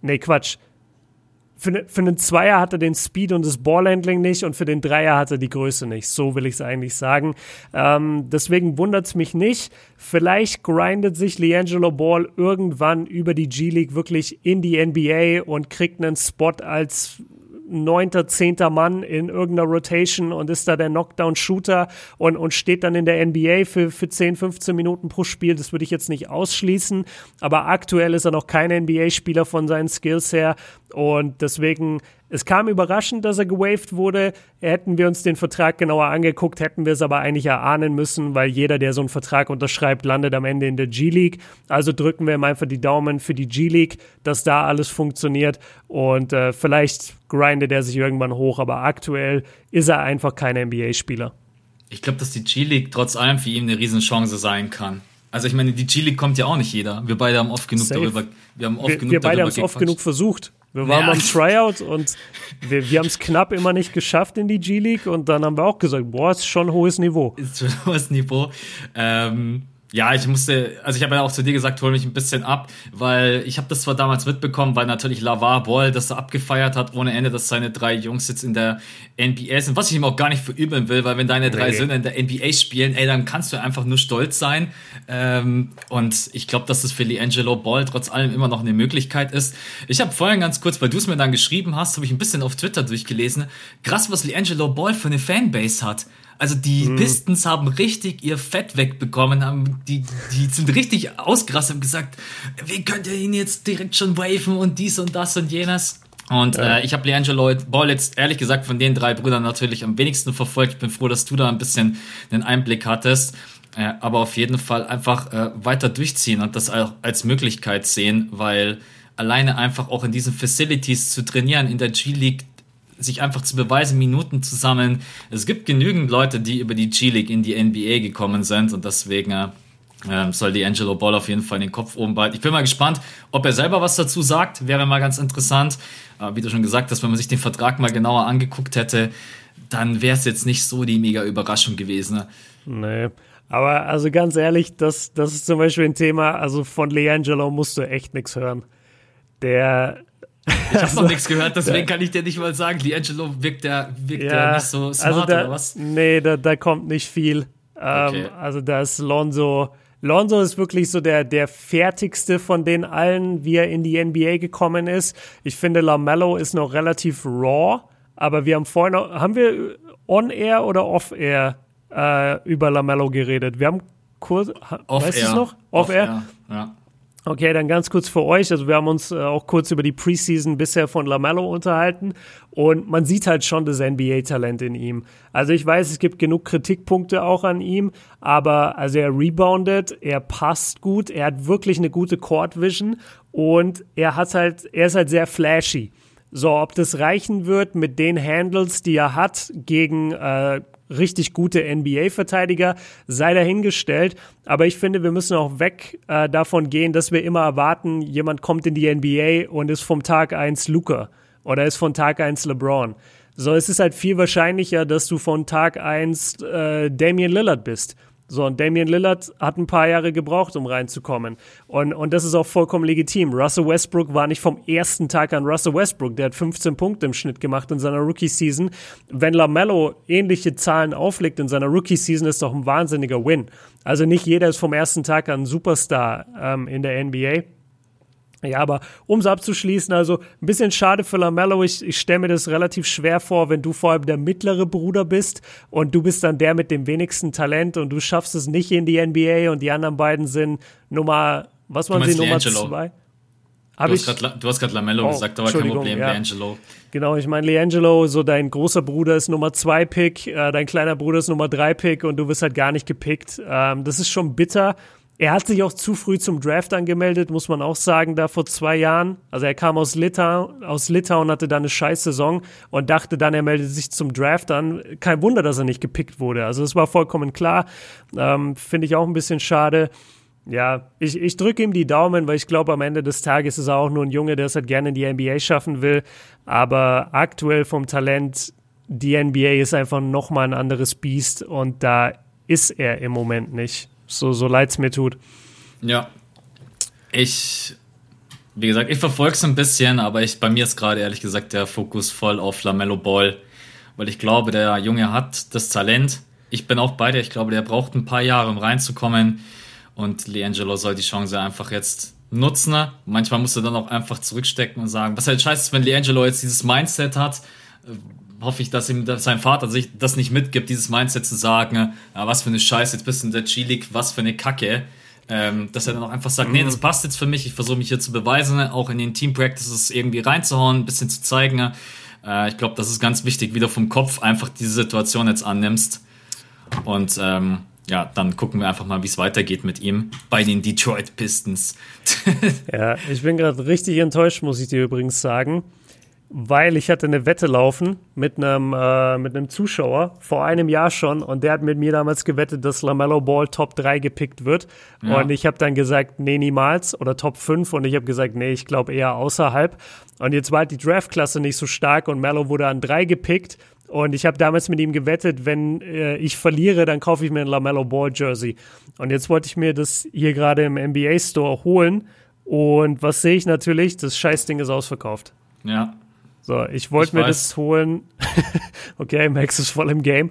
nee, Quatsch für, ne, für einen Zweier hat er den Speed und das Ballhandling nicht und für den Dreier hat er die Größe nicht. So will ich es eigentlich sagen. Ähm, deswegen wundert es mich nicht. Vielleicht grindet sich Leangelo Ball irgendwann über die G-League wirklich in die NBA und kriegt einen Spot als neunter, zehnter Mann in irgendeiner Rotation und ist da der Knockdown-Shooter und, und steht dann in der NBA für, für 10, 15 Minuten pro Spiel. Das würde ich jetzt nicht ausschließen. Aber aktuell ist er noch kein NBA-Spieler von seinen Skills her. Und deswegen es kam überraschend, dass er gewaved wurde. Hätten wir uns den Vertrag genauer angeguckt, hätten wir es aber eigentlich erahnen müssen, weil jeder, der so einen Vertrag unterschreibt, landet am Ende in der G-League. Also drücken wir ihm einfach die Daumen für die G-League, dass da alles funktioniert und äh, vielleicht grindet er sich irgendwann hoch, aber aktuell ist er einfach kein NBA-Spieler. Ich glaube, dass die G-League trotz allem für ihn eine Riesenchance sein kann. Also ich meine, die G-League kommt ja auch nicht jeder. Wir beide haben oft genug Safe. darüber. Wir haben oft wir, genug wir beide haben es oft genug versucht. Wir waren ja. Tryout und wir, wir haben es knapp immer nicht geschafft in die G-League und dann haben wir auch gesagt, boah, ist schon hohes Niveau. Ist schon hohes Niveau. Ähm, ja, ich musste, also ich habe ja auch zu dir gesagt, hol mich ein bisschen ab, weil ich habe das zwar damals mitbekommen, weil natürlich Lavar Ball das da abgefeiert hat ohne Ende, dass seine drei Jungs jetzt in der NBA sind, was ich ihm auch gar nicht verübeln will, weil wenn deine drei nee. Söhne in der NBA spielen, ey, dann kannst du einfach nur stolz sein. Ähm, und ich glaube, dass das für Liangelo Ball trotz allem immer noch eine Möglichkeit ist. Ich habe vorhin ganz kurz, weil du es mir dann geschrieben hast, habe ich ein bisschen auf Twitter durchgelesen. Krass, was Liangelo Ball für eine Fanbase hat. Also die mhm. Pistons haben richtig ihr Fett wegbekommen, haben die, die sind richtig ausgerastet und gesagt, wie könnt ihr ihn jetzt direkt schon waven und dies und das und jenes. Und ja. äh, ich habe Leangelo Ball jetzt ehrlich gesagt von den drei Brüdern natürlich am wenigsten verfolgt. Ich bin froh, dass du da ein bisschen einen Einblick hattest. Äh, aber auf jeden Fall einfach äh, weiter durchziehen und das auch als Möglichkeit sehen, weil alleine einfach auch in diesen Facilities zu trainieren, in der G-League sich einfach zu beweisen, Minuten zu sammeln. Es gibt genügend Leute, die über die G-League in die NBA gekommen sind und deswegen äh, soll die Angelo Ball auf jeden Fall den Kopf oben behalten. Ich bin mal gespannt, ob er selber was dazu sagt. Wäre mal ganz interessant. Äh, wie du schon gesagt hast, wenn man sich den Vertrag mal genauer angeguckt hätte, dann wäre es jetzt nicht so die mega Überraschung gewesen. Nee. Aber also ganz ehrlich, das, das ist zum Beispiel ein Thema, also von Leangelo musst du echt nichts hören. Der. Ich habe also, noch nichts gehört, deswegen kann ich dir nicht mal sagen, Leangelo wirkt der, wirkt ja, der nicht so smart also da, oder was? Nee, da, da kommt nicht viel. Ähm, okay. Also da ist Lonzo. Lonzo ist wirklich so der, der fertigste von den allen, wie er in die NBA gekommen ist. Ich finde, LaMelo ist noch relativ raw, aber wir haben vorhin, noch, haben wir on-air oder off-air äh, über LaMelo geredet? Wir haben kurz, weißt du es noch? Off-air? Off ja. Okay, dann ganz kurz für euch. Also wir haben uns äh, auch kurz über die Preseason bisher von LaMelo unterhalten und man sieht halt schon das NBA-Talent in ihm. Also ich weiß, es gibt genug Kritikpunkte auch an ihm, aber also er reboundet, er passt gut, er hat wirklich eine gute Court Vision und er hat halt, er ist halt sehr flashy. So, ob das reichen wird mit den Handles, die er hat gegen äh, richtig gute NBA-Verteidiger, sei dahingestellt. Aber ich finde, wir müssen auch weg äh, davon gehen, dass wir immer erwarten, jemand kommt in die NBA und ist vom Tag 1 Luca oder ist von Tag 1 LeBron. So, es ist halt viel wahrscheinlicher, dass du von Tag 1 äh, Damian Lillard bist. So, und Damian Lillard hat ein paar Jahre gebraucht, um reinzukommen. Und, und das ist auch vollkommen legitim. Russell Westbrook war nicht vom ersten Tag an Russell Westbrook. Der hat 15 Punkte im Schnitt gemacht in seiner Rookie-Season. Wenn LaMelo ähnliche Zahlen auflegt in seiner Rookie-Season, ist doch ein wahnsinniger Win. Also nicht jeder ist vom ersten Tag an Superstar ähm, in der NBA. Ja, aber um es abzuschließen, also ein bisschen schade für Lamello. Ich, ich stelle mir das relativ schwer vor, wenn du vor allem der mittlere Bruder bist und du bist dann der mit dem wenigsten Talent und du schaffst es nicht in die NBA und die anderen beiden sind Nummer, was waren sie, Nummer zwei? Hab du, hast grad, du hast gerade Lamello oh, gesagt, aber kein Problem, ja. Leangelo. Genau, ich meine, Leangelo, so dein großer Bruder ist Nummer zwei Pick, äh, dein kleiner Bruder ist Nummer drei Pick und du wirst halt gar nicht gepickt. Ähm, das ist schon bitter. Er hat sich auch zu früh zum Draft angemeldet, muss man auch sagen, da vor zwei Jahren. Also er kam aus Litauen, aus Litauen hatte da eine scheiß Saison und dachte dann, er meldet sich zum Draft an. Kein Wunder, dass er nicht gepickt wurde. Also das war vollkommen klar. Ähm, Finde ich auch ein bisschen schade. Ja, ich, ich drücke ihm die Daumen, weil ich glaube, am Ende des Tages ist er auch nur ein Junge, der es halt gerne in die NBA schaffen will. Aber aktuell vom Talent, die NBA ist einfach nochmal ein anderes Biest und da ist er im Moment nicht. So, so leid es mir tut. Ja. Ich, wie gesagt, ich verfolge es ein bisschen, aber ich, bei mir ist gerade ehrlich gesagt der Fokus voll auf Lamello Ball, weil ich glaube, der Junge hat das Talent. Ich bin auch bei dir. Ich glaube, der braucht ein paar Jahre, um reinzukommen. Und Leangelo soll die Chance einfach jetzt nutzen. Manchmal musst du dann auch einfach zurückstecken und sagen, was halt scheiße ist, wenn Leangelo jetzt dieses Mindset hat, hoffe ich, dass ihm sein Vater sich das nicht mitgibt, dieses Mindset zu sagen, ja, was für eine Scheiße, jetzt bist du in der G-League, was für eine Kacke. Ähm, dass er dann auch einfach sagt, nee, das passt jetzt für mich, ich versuche mich hier zu beweisen, auch in den Team Practices irgendwie reinzuhauen, ein bisschen zu zeigen. Äh, ich glaube, das ist ganz wichtig, wie du vom Kopf einfach diese Situation jetzt annimmst. Und ähm, ja, dann gucken wir einfach mal, wie es weitergeht mit ihm bei den Detroit Pistons. ja, ich bin gerade richtig enttäuscht, muss ich dir übrigens sagen weil ich hatte eine Wette laufen mit einem, äh, mit einem Zuschauer vor einem Jahr schon und der hat mit mir damals gewettet, dass LaMelo Ball Top 3 gepickt wird. Ja. Und ich habe dann gesagt, nee, niemals oder Top 5 und ich habe gesagt, nee, ich glaube eher außerhalb. Und jetzt war halt die Draftklasse nicht so stark und Mello wurde an 3 gepickt. Und ich habe damals mit ihm gewettet, wenn äh, ich verliere, dann kaufe ich mir ein LaMelo Ball Jersey. Und jetzt wollte ich mir das hier gerade im NBA Store holen. Und was sehe ich natürlich? Das Scheißding ist ausverkauft. Ja, so, ich wollte mir weiß. das holen. okay, Max ist voll im Game.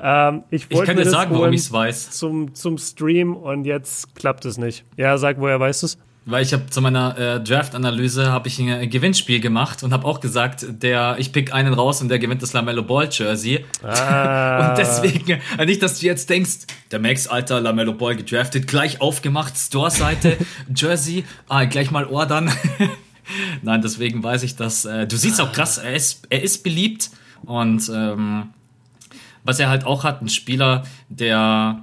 Ähm, ich wollte mir dir das sagen, holen warum ich es weiß. Zum, zum Stream und jetzt klappt es nicht. Ja, sag, woher weißt du es? Weil ich habe zu meiner äh, Draft-Analyse habe ich ein Gewinnspiel gemacht und habe auch gesagt, der ich pick einen raus und der gewinnt das Lamello Ball Jersey. Ah. und deswegen, äh, nicht, dass du jetzt denkst, der Max, alter Lamello Ball gedraftet, gleich aufgemacht, Store-Seite, Jersey, ah, gleich mal ordern. Nein, deswegen weiß ich, dass äh, du siehst auch krass, er ist, er ist beliebt und ähm, was er halt auch hat, ein Spieler, der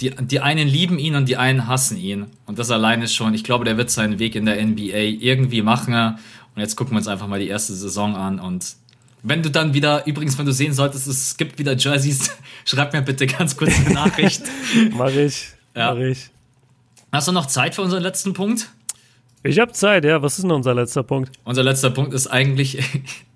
die, die einen lieben ihn und die einen hassen ihn. Und das alleine schon, ich glaube, der wird seinen Weg in der NBA irgendwie machen. Und jetzt gucken wir uns einfach mal die erste Saison an. Und wenn du dann wieder, übrigens, wenn du sehen solltest, es gibt wieder Jerseys, schreib mir bitte ganz kurz eine Nachricht. mach ich, ja. mach ich. Hast du noch Zeit für unseren letzten Punkt? Ich habe Zeit, ja. Was ist denn unser letzter Punkt? Unser letzter Punkt ist eigentlich,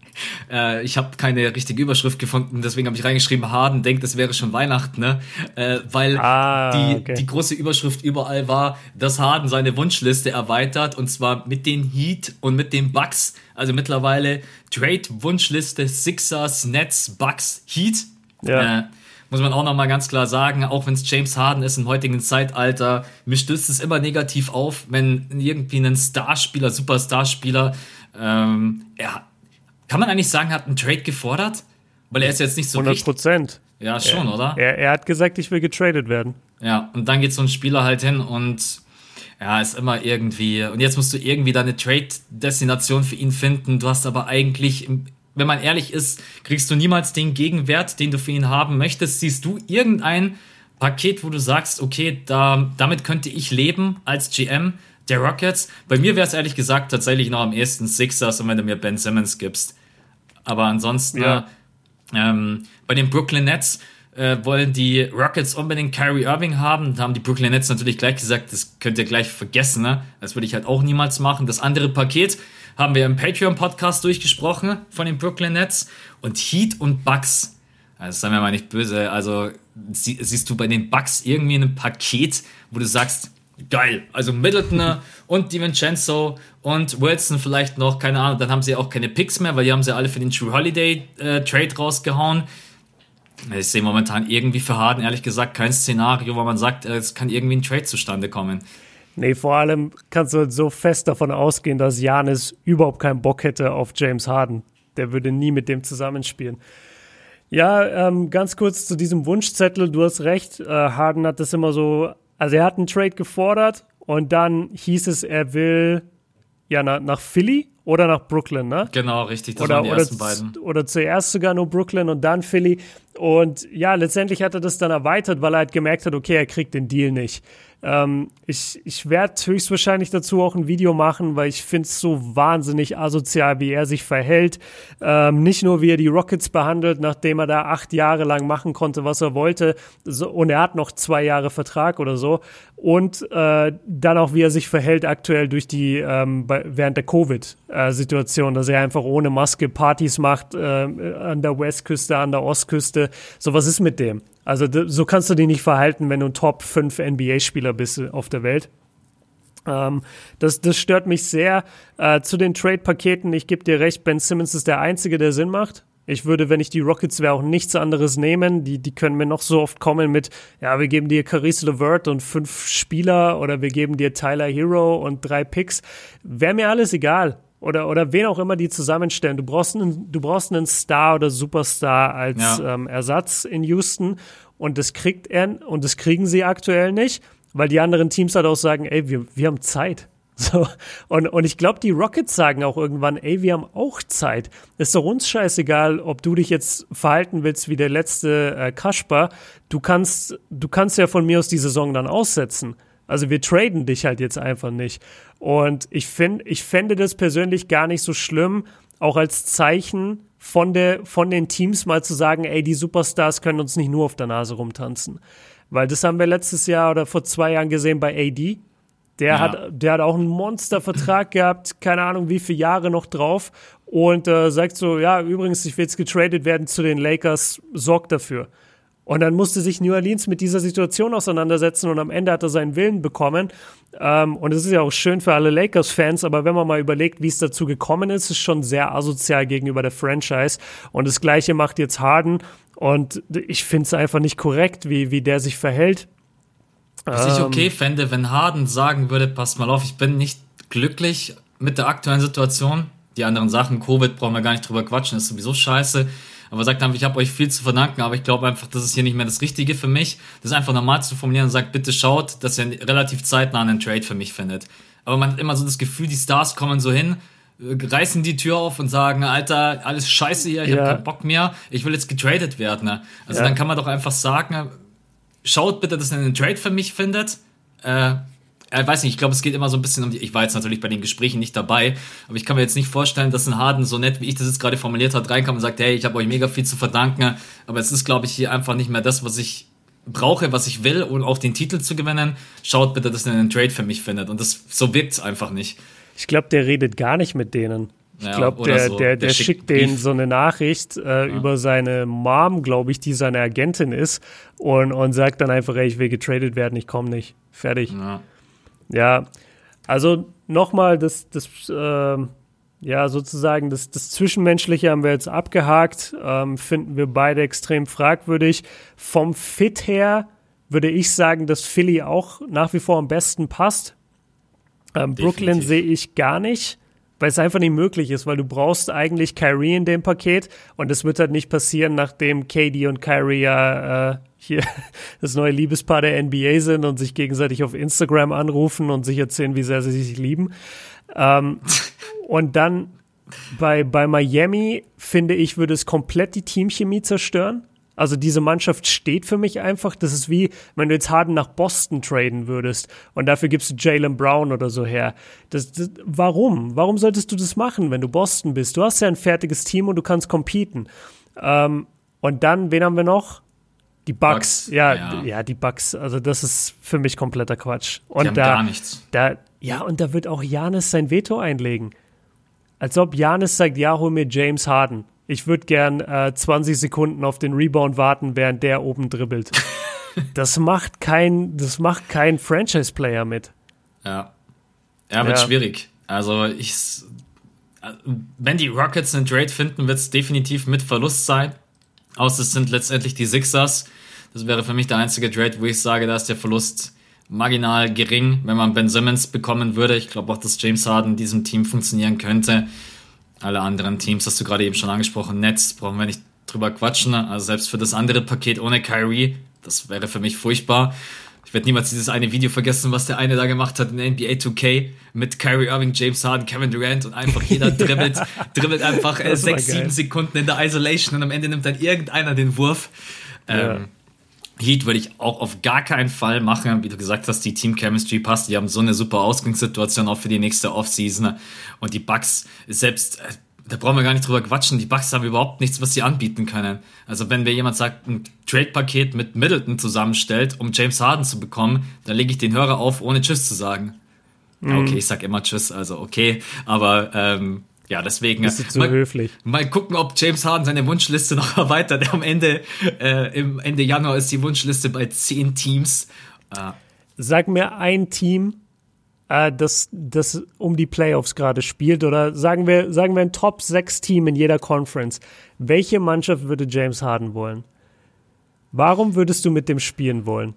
äh, ich habe keine richtige Überschrift gefunden, deswegen habe ich reingeschrieben, Harden denkt, es wäre schon Weihnachten, ne? Äh, weil ah, die, okay. die große Überschrift überall war, dass Harden seine Wunschliste erweitert und zwar mit den Heat und mit den Bucks. Also mittlerweile Trade-Wunschliste Sixers, Nets, Bucks, Heat. Ja. Äh, muss man auch nochmal ganz klar sagen, auch wenn es James Harden ist im heutigen Zeitalter, mir stößt es immer negativ auf, wenn irgendwie ein Starspieler, Superstarspieler, ähm, er, kann man eigentlich sagen, hat einen Trade gefordert? Weil er ist jetzt nicht so 100 Prozent. Ja, schon, er, oder? Er, er, hat gesagt, ich will getradet werden. Ja, und dann geht so ein Spieler halt hin und ja, ist immer irgendwie. Und jetzt musst du irgendwie deine Trade-Destination für ihn finden. Du hast aber eigentlich, wenn man ehrlich ist, kriegst du niemals den Gegenwert, den du für ihn haben möchtest. Siehst du irgendein Paket, wo du sagst, okay, da, damit könnte ich leben als GM der Rockets? Bei mir wäre es ehrlich gesagt tatsächlich noch am ehesten Sixers und wenn du mir Ben Simmons gibst. Aber ansonsten, ja. ähm, bei den Brooklyn Nets äh, wollen die Rockets unbedingt Kyrie Irving haben. Da haben die Brooklyn Nets natürlich gleich gesagt, das könnt ihr gleich vergessen. Ne? Das würde ich halt auch niemals machen. Das andere Paket haben wir im Patreon-Podcast durchgesprochen von den Brooklyn Nets. Und Heat und Bucks, das sei mir mal nicht böse, also sie, siehst du bei den Bucks irgendwie ein Paket, wo du sagst, geil. Also Middleton und DiVincenzo und Wilson vielleicht noch, keine Ahnung. Dann haben sie auch keine Picks mehr, weil die haben sie alle für den True Holiday äh, Trade rausgehauen. Ich sehe momentan irgendwie für Harden, ehrlich gesagt, kein Szenario, wo man sagt, äh, es kann irgendwie ein Trade zustande kommen. Nee, vor allem kannst du so fest davon ausgehen, dass Janis überhaupt keinen Bock hätte auf James Harden. Der würde nie mit dem zusammenspielen. Ja, ähm, ganz kurz zu diesem Wunschzettel. Du hast recht, äh, Harden hat das immer so also er hat einen Trade gefordert und dann hieß es, er will ja nach, nach Philly oder nach Brooklyn, ne? Genau, richtig. Das oder, waren die ersten beiden. Oder zuerst sogar nur Brooklyn und dann Philly. Und ja, letztendlich hat er das dann erweitert, weil er halt gemerkt hat, okay, er kriegt den Deal nicht. Ähm, ich ich werde höchstwahrscheinlich dazu auch ein Video machen, weil ich finde es so wahnsinnig asozial, wie er sich verhält. Ähm, nicht nur, wie er die Rockets behandelt, nachdem er da acht Jahre lang machen konnte, was er wollte. So, und er hat noch zwei Jahre Vertrag oder so. Und äh, dann auch, wie er sich verhält aktuell durch die, ähm, bei, während der Covid-Situation, dass er einfach ohne Maske Partys macht äh, an der Westküste, an der Ostküste. So, was ist mit dem? Also so kannst du dich nicht verhalten, wenn du ein Top 5 NBA-Spieler bist auf der Welt. Ähm, das, das stört mich sehr. Äh, zu den Trade-Paketen, ich gebe dir recht, Ben Simmons ist der Einzige, der Sinn macht. Ich würde, wenn ich die Rockets wäre, auch nichts anderes nehmen. Die, die können mir noch so oft kommen mit, ja, wir geben dir Caris LeVert und fünf Spieler oder wir geben dir Tyler Hero und drei Picks. Wäre mir alles egal oder, oder wen auch immer die zusammenstellen. Du brauchst einen, du brauchst einen Star oder Superstar als ja. ähm, Ersatz in Houston und das kriegt er und das kriegen sie aktuell nicht, weil die anderen Teams halt auch sagen, ey, wir, wir haben Zeit. So, und, und ich glaube, die Rockets sagen auch irgendwann, ey, wir haben auch Zeit. Ist doch uns scheißegal, ob du dich jetzt verhalten willst wie der letzte äh, Kasper. Du kannst, du kannst ja von mir aus die Saison dann aussetzen. Also wir traden dich halt jetzt einfach nicht. Und ich finde, ich fände das persönlich gar nicht so schlimm, auch als Zeichen von der, von den Teams mal zu sagen, ey, die Superstars können uns nicht nur auf der Nase rumtanzen. Weil das haben wir letztes Jahr oder vor zwei Jahren gesehen bei AD. Der ja. hat, der hat auch einen Monstervertrag gehabt, keine Ahnung, wie viele Jahre noch drauf. Und äh, sagt so, ja, übrigens, ich will jetzt getradet werden zu den Lakers, sorgt dafür. Und dann musste sich New Orleans mit dieser Situation auseinandersetzen und am Ende hat er seinen Willen bekommen. Ähm, und es ist ja auch schön für alle Lakers-Fans, aber wenn man mal überlegt, wie es dazu gekommen ist, ist es schon sehr asozial gegenüber der Franchise. Und das Gleiche macht jetzt Harden. Und ich finde es einfach nicht korrekt, wie, wie der sich verhält. Was ich okay ähm, fände, wenn Harden sagen würde, passt mal auf, ich bin nicht glücklich mit der aktuellen Situation. Die anderen Sachen, Covid, brauchen wir gar nicht drüber quatschen, ist sowieso scheiße. Aber sagt einfach, ich habe euch viel zu verdanken, aber ich glaube einfach, das ist hier nicht mehr das Richtige für mich. Das ist einfach normal zu formulieren und sagt, bitte schaut, dass ihr relativ zeitnah einen Trade für mich findet. Aber man hat immer so das Gefühl, die Stars kommen so hin, äh, reißen die Tür auf und sagen, Alter, alles scheiße hier, ich ja. habe keinen Bock mehr, ich will jetzt getradet werden. Ne? Also ja. dann kann man doch einfach sagen, schaut bitte, dass ihr einen Trade für mich findet. Äh, ich weiß nicht, ich glaube, es geht immer so ein bisschen um die. Ich war jetzt natürlich bei den Gesprächen nicht dabei, aber ich kann mir jetzt nicht vorstellen, dass ein Harden so nett, wie ich das jetzt gerade formuliert hat, reinkam und sagt, hey, ich habe euch mega viel zu verdanken, aber es ist, glaube ich, hier einfach nicht mehr das, was ich brauche, was ich will, um auch den Titel zu gewinnen. Schaut bitte, dass ihr einen Trade für mich findet. Und das so wirkt es einfach nicht. Ich glaube, der redet gar nicht mit denen. Ich ja, glaube, der, so. der, der, der, schickt denen so eine Nachricht äh, ja. über seine Mom, glaube ich, die seine Agentin ist und, und sagt dann einfach, ey, ich will getradet werden, ich komme nicht. Fertig. Ja. Ja, also nochmal, das, das, äh, ja, sozusagen das, das Zwischenmenschliche haben wir jetzt abgehakt, ähm, finden wir beide extrem fragwürdig. Vom Fit her würde ich sagen, dass Philly auch nach wie vor am besten passt. Ähm, Brooklyn sehe ich gar nicht, weil es einfach nicht möglich ist, weil du brauchst eigentlich Kyrie in dem Paket und das wird halt nicht passieren, nachdem KD und Kyrie ja äh, hier das neue Liebespaar der NBA sind und sich gegenseitig auf Instagram anrufen und sich erzählen, wie sehr sie sich lieben. Ähm, und dann bei, bei Miami, finde ich, würde es komplett die Teamchemie zerstören. Also diese Mannschaft steht für mich einfach. Das ist wie, wenn du jetzt Harden nach Boston traden würdest und dafür gibst du Jalen Brown oder so her. Das, das, warum? Warum solltest du das machen, wenn du Boston bist? Du hast ja ein fertiges Team und du kannst competen. Ähm, und dann, wen haben wir noch? Die Bugs, Bugs ja, ja, ja, die Bugs. Also das ist für mich kompletter Quatsch. Und die haben da, gar nichts. Da, ja, und da wird auch Janis sein Veto einlegen. Als ob Janis sagt, ja, hol mir James Harden. Ich würde gern äh, 20 Sekunden auf den Rebound warten, während der oben dribbelt. das macht kein, das macht kein Franchise-Player mit. Ja. Ja, wird ja. schwierig. Also ich, wenn die Rockets einen Trade finden, wird es definitiv mit Verlust sein. Außer es sind letztendlich die Sixers. Das wäre für mich der einzige Trade, wo ich sage, da ist der Verlust marginal gering, wenn man Ben Simmons bekommen würde. Ich glaube auch, dass James Harden in diesem Team funktionieren könnte. Alle anderen Teams, hast du gerade eben schon angesprochen, Nets, brauchen wir nicht drüber quatschen. Also selbst für das andere Paket ohne Kyrie, das wäre für mich furchtbar. Ich werde niemals dieses eine Video vergessen, was der eine da gemacht hat in NBA 2K mit Kyrie Irving, James Harden, Kevin Durant und einfach jeder dribbelt, dribbelt einfach äh, sechs, sieben Sekunden in der Isolation und am Ende nimmt dann irgendeiner den Wurf. Ja. Heat würde ich auch auf gar keinen Fall machen. Wie du gesagt hast, die Team Chemistry passt. Die haben so eine super Ausgangssituation auch für die nächste Offseason. Und die Bucks, selbst äh, da brauchen wir gar nicht drüber quatschen. Die Bucks haben überhaupt nichts, was sie anbieten können. Also wenn mir jemand sagt, ein Trade-Paket mit Middleton zusammenstellt, um James Harden zu bekommen, dann lege ich den Hörer auf, ohne Tschüss zu sagen. Mhm. okay, ich sag immer Tschüss, also okay. Aber ähm, ja, deswegen. Bist du zu mal, höflich. Mal gucken, ob James Harden seine Wunschliste noch erweitert. Am Ende, äh, im Ende Januar ist die Wunschliste bei zehn Teams. Äh, Sag mir ein Team, äh, das, das um die Playoffs gerade spielt oder sagen wir, sagen wir ein Top 6 Team in jeder Conference. Welche Mannschaft würde James Harden wollen? Warum würdest du mit dem spielen wollen?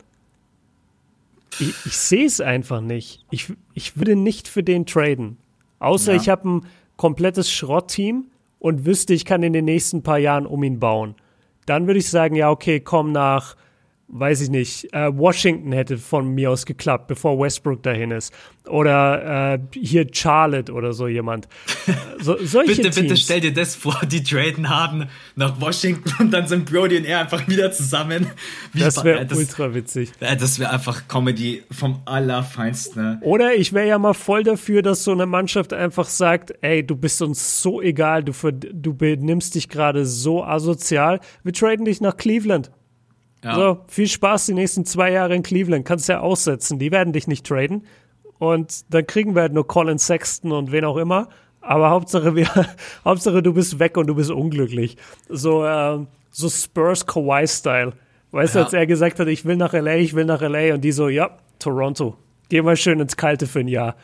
Ich, ich sehe es einfach nicht. Ich, ich würde nicht für den traden. Außer ja. ich habe ein komplettes Schrottteam und wüsste, ich kann in den nächsten paar Jahren um ihn bauen. Dann würde ich sagen, ja, okay, komm nach weiß ich nicht, äh, Washington hätte von mir aus geklappt, bevor Westbrook dahin ist. Oder äh, hier Charlotte oder so jemand. So, solche bitte, Teams. bitte stell dir das vor, die traden haben nach Washington und dann sind Brody und er einfach wieder zusammen. Wie das wäre äh, ultra witzig. Äh, das wäre einfach Comedy vom Allerfeinsten. Oder ich wäre ja mal voll dafür, dass so eine Mannschaft einfach sagt, ey, du bist uns so egal, du, du benimmst dich gerade so asozial, wir traden dich nach Cleveland. Ja. So, viel Spaß die nächsten zwei Jahre in Cleveland. Kannst ja aussetzen. Die werden dich nicht traden. Und dann kriegen wir halt nur Colin Sexton und wen auch immer. Aber Hauptsache, wir, Hauptsache du bist weg und du bist unglücklich. So, äh, so Spurs Kawhi-Style. Weißt ja. du, als er gesagt hat, ich will nach LA, ich will nach LA. Und die so, ja, Toronto. Geh mal schön ins Kalte für ein Jahr.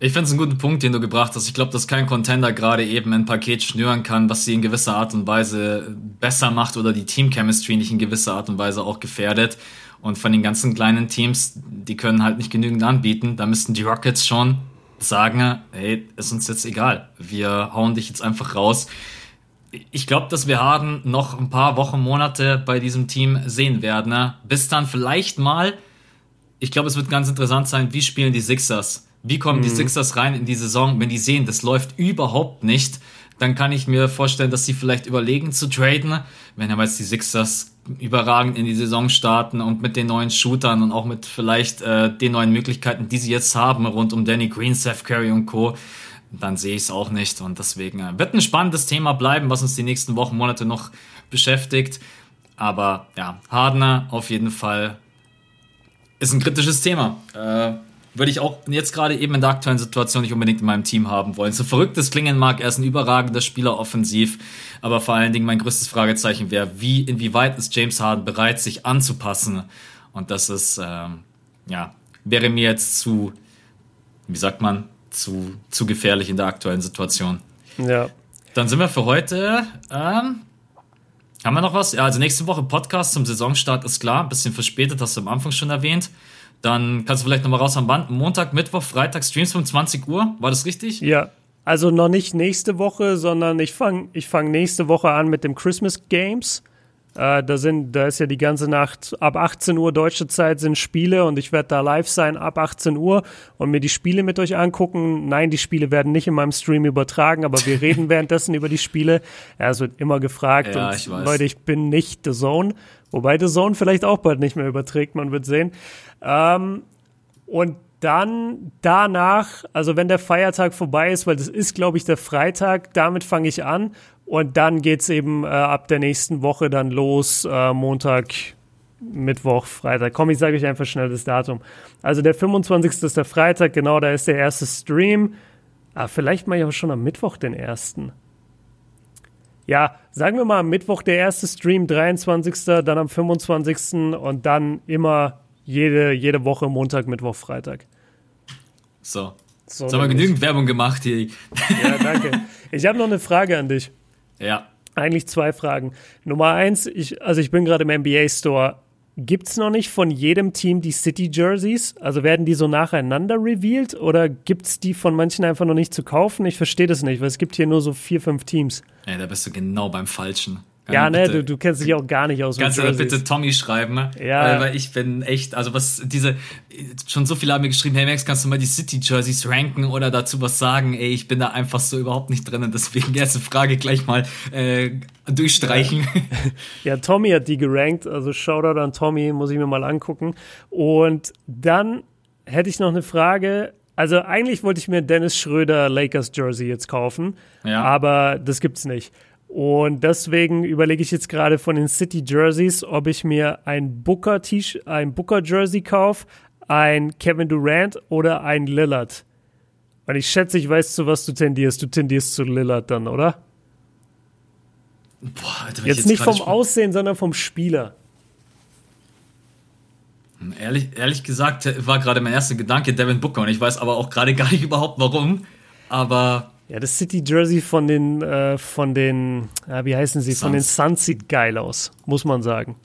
Ich finde es einen guten Punkt, den du gebracht hast. Ich glaube, dass kein Contender gerade eben ein Paket schnüren kann, was sie in gewisser Art und Weise besser macht oder die Team-Chemistry nicht in gewisser Art und Weise auch gefährdet. Und von den ganzen kleinen Teams, die können halt nicht genügend anbieten. Da müssten die Rockets schon sagen, hey, ist uns jetzt egal. Wir hauen dich jetzt einfach raus. ich glaube, dass wir Harden noch ein paar Wochen, Monate bei diesem Team sehen werden. Bis dann vielleicht mal, ich glaube, es wird ganz interessant sein, wie spielen die Sixers? Wie kommen mhm. die Sixers rein in die Saison, wenn die sehen, das läuft überhaupt nicht? Dann kann ich mir vorstellen, dass sie vielleicht überlegen zu traden, wenn aber jetzt die Sixers überragend in die Saison starten und mit den neuen Shootern und auch mit vielleicht äh, den neuen Möglichkeiten, die sie jetzt haben, rund um Danny Green, Seth Curry und Co., dann sehe ich es auch nicht. Und deswegen äh, wird ein spannendes Thema bleiben, was uns die nächsten Wochen, Monate noch beschäftigt. Aber ja, Hardner auf jeden Fall ist ein kritisches Thema. Äh, würde ich auch jetzt gerade eben in der aktuellen Situation nicht unbedingt in meinem Team haben wollen. So verrückt es klingen mag, er ist ein überragender Spieler offensiv, aber vor allen Dingen mein größtes Fragezeichen wäre, wie, inwieweit ist James Harden bereit, sich anzupassen? Und das ist, ähm, ja, wäre mir jetzt zu, wie sagt man, zu, zu gefährlich in der aktuellen Situation. Ja. Dann sind wir für heute. Ähm, haben wir noch was? Ja, also nächste Woche Podcast zum Saisonstart ist klar. Ein bisschen verspätet, hast du am Anfang schon erwähnt. Dann kannst du vielleicht nochmal raus am Band. Montag, Mittwoch, Freitag, Streams um 20 Uhr. War das richtig? Ja. Also noch nicht nächste Woche, sondern ich fange ich fang nächste Woche an mit dem Christmas Games. Äh, da sind, da ist ja die ganze Nacht ab 18 Uhr deutsche Zeit sind Spiele und ich werde da live sein ab 18 Uhr und mir die Spiele mit euch angucken. Nein, die Spiele werden nicht in meinem Stream übertragen, aber wir reden währenddessen über die Spiele. Ja, es wird immer gefragt ja, und ich weiß. Leute, ich bin nicht The Zone, wobei The Zone vielleicht auch bald nicht mehr überträgt, man wird sehen. Ähm, und dann danach, also wenn der Feiertag vorbei ist, weil das ist, glaube ich, der Freitag, damit fange ich an und dann geht's eben äh, ab der nächsten Woche dann los, äh, Montag, Mittwoch, Freitag. Komm, ich sage euch einfach schnell das Datum. Also der 25. ist der Freitag, genau, da ist der erste Stream. Ah, vielleicht mache ich auch schon am Mittwoch den ersten. Ja, sagen wir mal am Mittwoch der erste Stream, 23. Dann am 25. und dann immer jede, jede Woche Montag, Mittwoch, Freitag. So. So, Jetzt haben wir genügend Werbung gemacht hier. Ja, danke. Ich habe noch eine Frage an dich. Ja. Eigentlich zwei Fragen. Nummer eins, ich, also ich bin gerade im NBA Store. Gibt es noch nicht von jedem Team die City Jerseys? Also werden die so nacheinander revealed oder gibt es die von manchen einfach noch nicht zu kaufen? Ich verstehe das nicht, weil es gibt hier nur so vier, fünf Teams. Ja, da bist du genau beim Falschen. Ja, ne, du, du kennst dich auch gar nicht aus. Kannst du bitte Tommy schreiben? Ne? Ja. Weil, ich bin echt, also was diese, schon so viele haben mir geschrieben, hey Max, kannst du mal die City Jerseys ranken oder dazu was sagen? Ey, ich bin da einfach so überhaupt nicht drin und deswegen erste Frage gleich mal äh, durchstreichen. Ja. ja, Tommy hat die gerankt, also Shoutout an Tommy, muss ich mir mal angucken. Und dann hätte ich noch eine Frage. Also eigentlich wollte ich mir Dennis Schröder Lakers Jersey jetzt kaufen, ja. aber das gibt's nicht. Und deswegen überlege ich jetzt gerade von den City Jerseys, ob ich mir ein Booker ein Booker Jersey kaufe, ein Kevin Durant oder ein Lillard. Und ich schätze, ich weiß, zu was du tendierst. Du tendierst zu Lillard dann, oder? Boah, Alter, jetzt, jetzt nicht vom Aussehen, sondern vom Spieler. Hm, ehrlich, ehrlich gesagt war gerade mein erster Gedanke Devin Booker und ich weiß aber auch gerade gar nicht überhaupt warum. Aber ja, das City Jersey von den, äh, von den, äh, wie heißen sie, Suns. von den Suns sieht geil aus, muss man sagen.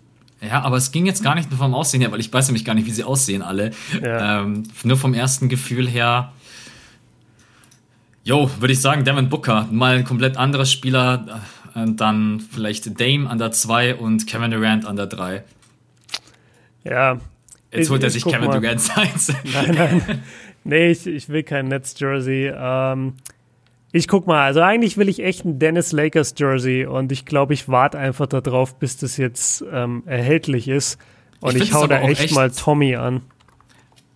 Ja, aber es ging jetzt gar nicht nur vom Aussehen her, weil ich weiß nämlich gar nicht, wie sie aussehen alle. Ja. Ähm, nur vom ersten Gefühl her. Jo, würde ich sagen, Devin Booker, mal ein komplett anderer Spieler. Äh, dann vielleicht Dame an der 2 und Kevin Durant an der 3. Ja. Jetzt holt er sich Kevin mal. Durant Seins. Nein, nein. Nee, ich, ich will kein Netz-Jersey. Ähm, ich guck mal, also eigentlich will ich echt ein Dennis Lakers Jersey und ich glaube, ich warte einfach darauf, bis das jetzt ähm, erhältlich ist. Und ich, ich hau da echt, echt, mal Tommy an.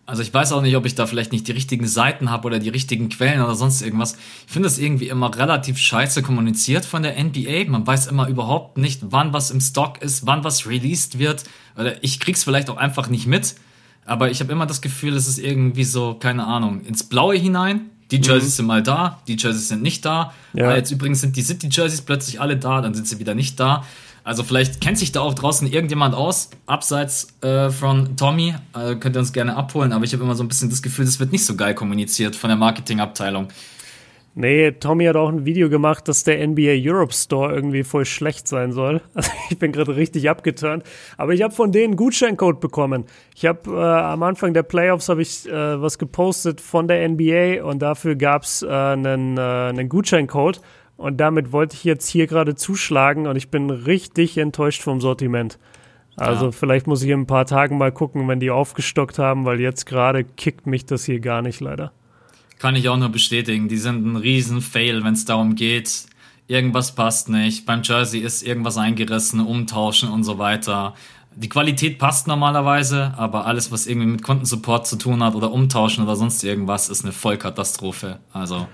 Also ich weiß auch nicht, ob ich da vielleicht nicht die richtigen Seiten habe oder die richtigen Quellen oder sonst irgendwas. Ich finde das irgendwie immer relativ scheiße kommuniziert von der NBA. Man weiß immer überhaupt nicht, wann was im Stock ist, wann was released wird. Oder ich krieg's vielleicht auch einfach nicht mit. Aber ich habe immer das Gefühl, es ist irgendwie so, keine Ahnung, ins Blaue hinein die Jerseys mhm. sind mal da, die Jerseys sind nicht da. Ja. jetzt übrigens sind die City Jerseys plötzlich alle da, dann sind sie wieder nicht da. Also vielleicht kennt sich da auch draußen irgendjemand aus, abseits äh, von Tommy. Äh, könnt ihr uns gerne abholen, aber ich habe immer so ein bisschen das Gefühl, das wird nicht so geil kommuniziert von der Marketingabteilung. Nee, Tommy hat auch ein Video gemacht, dass der NBA Europe Store irgendwie voll schlecht sein soll. Also ich bin gerade richtig abgeturnt. Aber ich habe von denen einen Gutscheincode bekommen. Ich habe äh, am Anfang der Playoffs habe ich äh, was gepostet von der NBA und dafür gab's äh, einen, äh, einen Gutscheincode. Und damit wollte ich jetzt hier gerade zuschlagen und ich bin richtig enttäuscht vom Sortiment. Also ja. vielleicht muss ich in ein paar Tagen mal gucken, wenn die aufgestockt haben, weil jetzt gerade kickt mich das hier gar nicht leider. Kann ich auch nur bestätigen. Die sind ein riesen Fail, wenn es darum geht, irgendwas passt nicht. Beim Jersey ist irgendwas eingerissen, umtauschen und so weiter. Die Qualität passt normalerweise, aber alles, was irgendwie mit Kundensupport zu tun hat oder umtauschen oder sonst irgendwas, ist eine Vollkatastrophe. Also.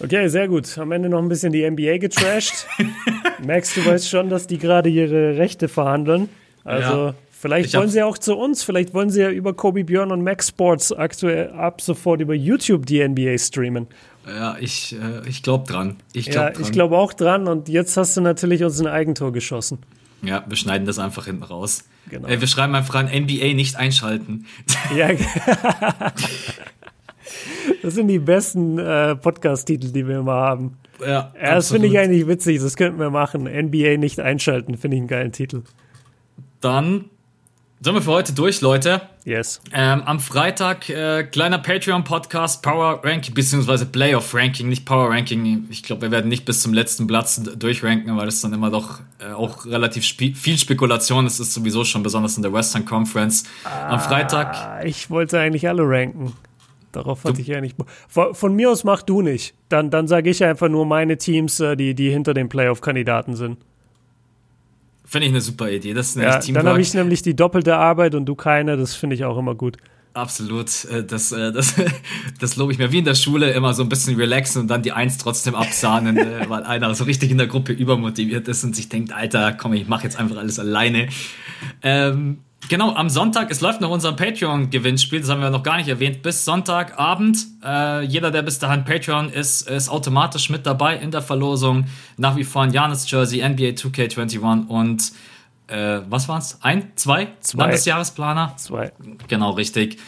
Okay, sehr gut. Am Ende noch ein bisschen die NBA getrashed. Max, du weißt schon, dass die gerade ihre Rechte verhandeln. Also ja. Vielleicht wollen sie ja auch zu uns, vielleicht wollen sie ja über Kobe Björn und Max Sports aktuell ab sofort über YouTube die NBA streamen. Ja, ich, äh, ich glaube dran. Ich glaub ja, dran. ich glaube auch dran und jetzt hast du natürlich uns ein Eigentor geschossen. Ja, wir schneiden das einfach hinten raus. Genau. Äh, wir schreiben einfach an NBA nicht einschalten. Ja. das sind die besten äh, Podcast-Titel, die wir immer haben. Ja, ja das finde ich eigentlich witzig. Das könnten wir machen. NBA nicht einschalten, finde ich einen geilen Titel. Dann sind wir für heute durch, Leute. Yes. Ähm, am Freitag äh, kleiner Patreon-Podcast, Power Ranking, beziehungsweise Playoff Ranking, nicht Power Ranking. Ich glaube, wir werden nicht bis zum letzten Platz durchranken, weil es dann immer doch äh, auch relativ spe viel Spekulation ist. ist sowieso schon besonders in der Western Conference. Am Freitag. Ah, ich wollte eigentlich alle ranken. Darauf hatte du, ich eigentlich. Von, von, mir aus mach du nicht. Dann, dann sage ich einfach nur meine Teams, äh, die, die hinter den Playoff-Kandidaten sind. Finde ich eine super Idee. Das ist ja, Dann habe ich nämlich die doppelte Arbeit und du keine. Das finde ich auch immer gut. Absolut. Äh, das, äh, das, das lobe ich mir. Wie in der Schule immer so ein bisschen relaxen und dann die Eins trotzdem absahnen, äh, weil einer so richtig in der Gruppe übermotiviert ist und sich denkt, Alter, komm, ich mache jetzt einfach alles alleine. Ähm, Genau, am Sonntag, es läuft noch unser Patreon-Gewinnspiel, das haben wir noch gar nicht erwähnt, bis Sonntagabend. Äh, jeder, der bis dahin Patreon ist, ist automatisch mit dabei in der Verlosung. Nach wie vor ein Janis Jersey, NBA 2K21 und äh, was waren's? Ein? Zwei? Zwei. Landesjahresplaner? Zwei. Genau, richtig.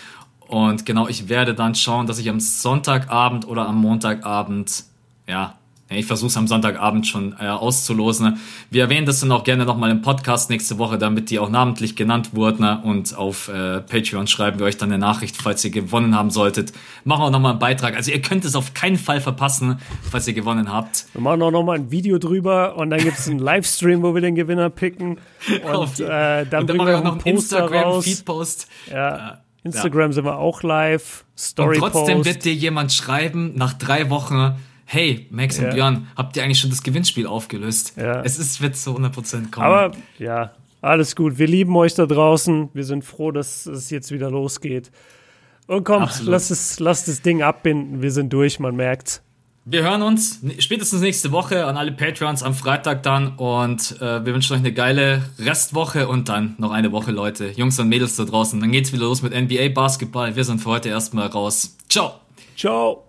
Und genau, ich werde dann schauen, dass ich am Sonntagabend oder am Montagabend, ja, ich versuche es am Sonntagabend schon äh, auszulosen. Wir erwähnen das dann auch gerne nochmal im Podcast nächste Woche, damit die auch namentlich genannt wurden. Ne? Und auf äh, Patreon schreiben wir euch dann eine Nachricht, falls ihr gewonnen haben solltet. Machen wir auch nochmal einen Beitrag. Also ihr könnt es auf keinen Fall verpassen, falls ihr gewonnen habt. Wir machen auch nochmal ein Video drüber und dann gibt es einen Livestream, wo wir den Gewinner picken. Und, äh, dann, und dann bringen wir auch noch einen Instagram-Feed-Post. Ja. Instagram ja. sind wir auch live. Story Und trotzdem wird dir jemand schreiben, nach drei Wochen, hey, Max ja. und Björn, habt ihr eigentlich schon das Gewinnspiel aufgelöst? Ja. Es ist, wird zu 100% kommen. Aber ja, alles gut. Wir lieben euch da draußen. Wir sind froh, dass es jetzt wieder losgeht. Und komm, lass, es, lass das Ding abbinden. Wir sind durch, man merkt's. Wir hören uns spätestens nächste Woche an alle Patreons am Freitag dann und äh, wir wünschen euch eine geile Restwoche und dann noch eine Woche, Leute. Jungs und Mädels da draußen. Dann geht's wieder los mit NBA Basketball. Wir sind für heute erstmal raus. Ciao. Ciao.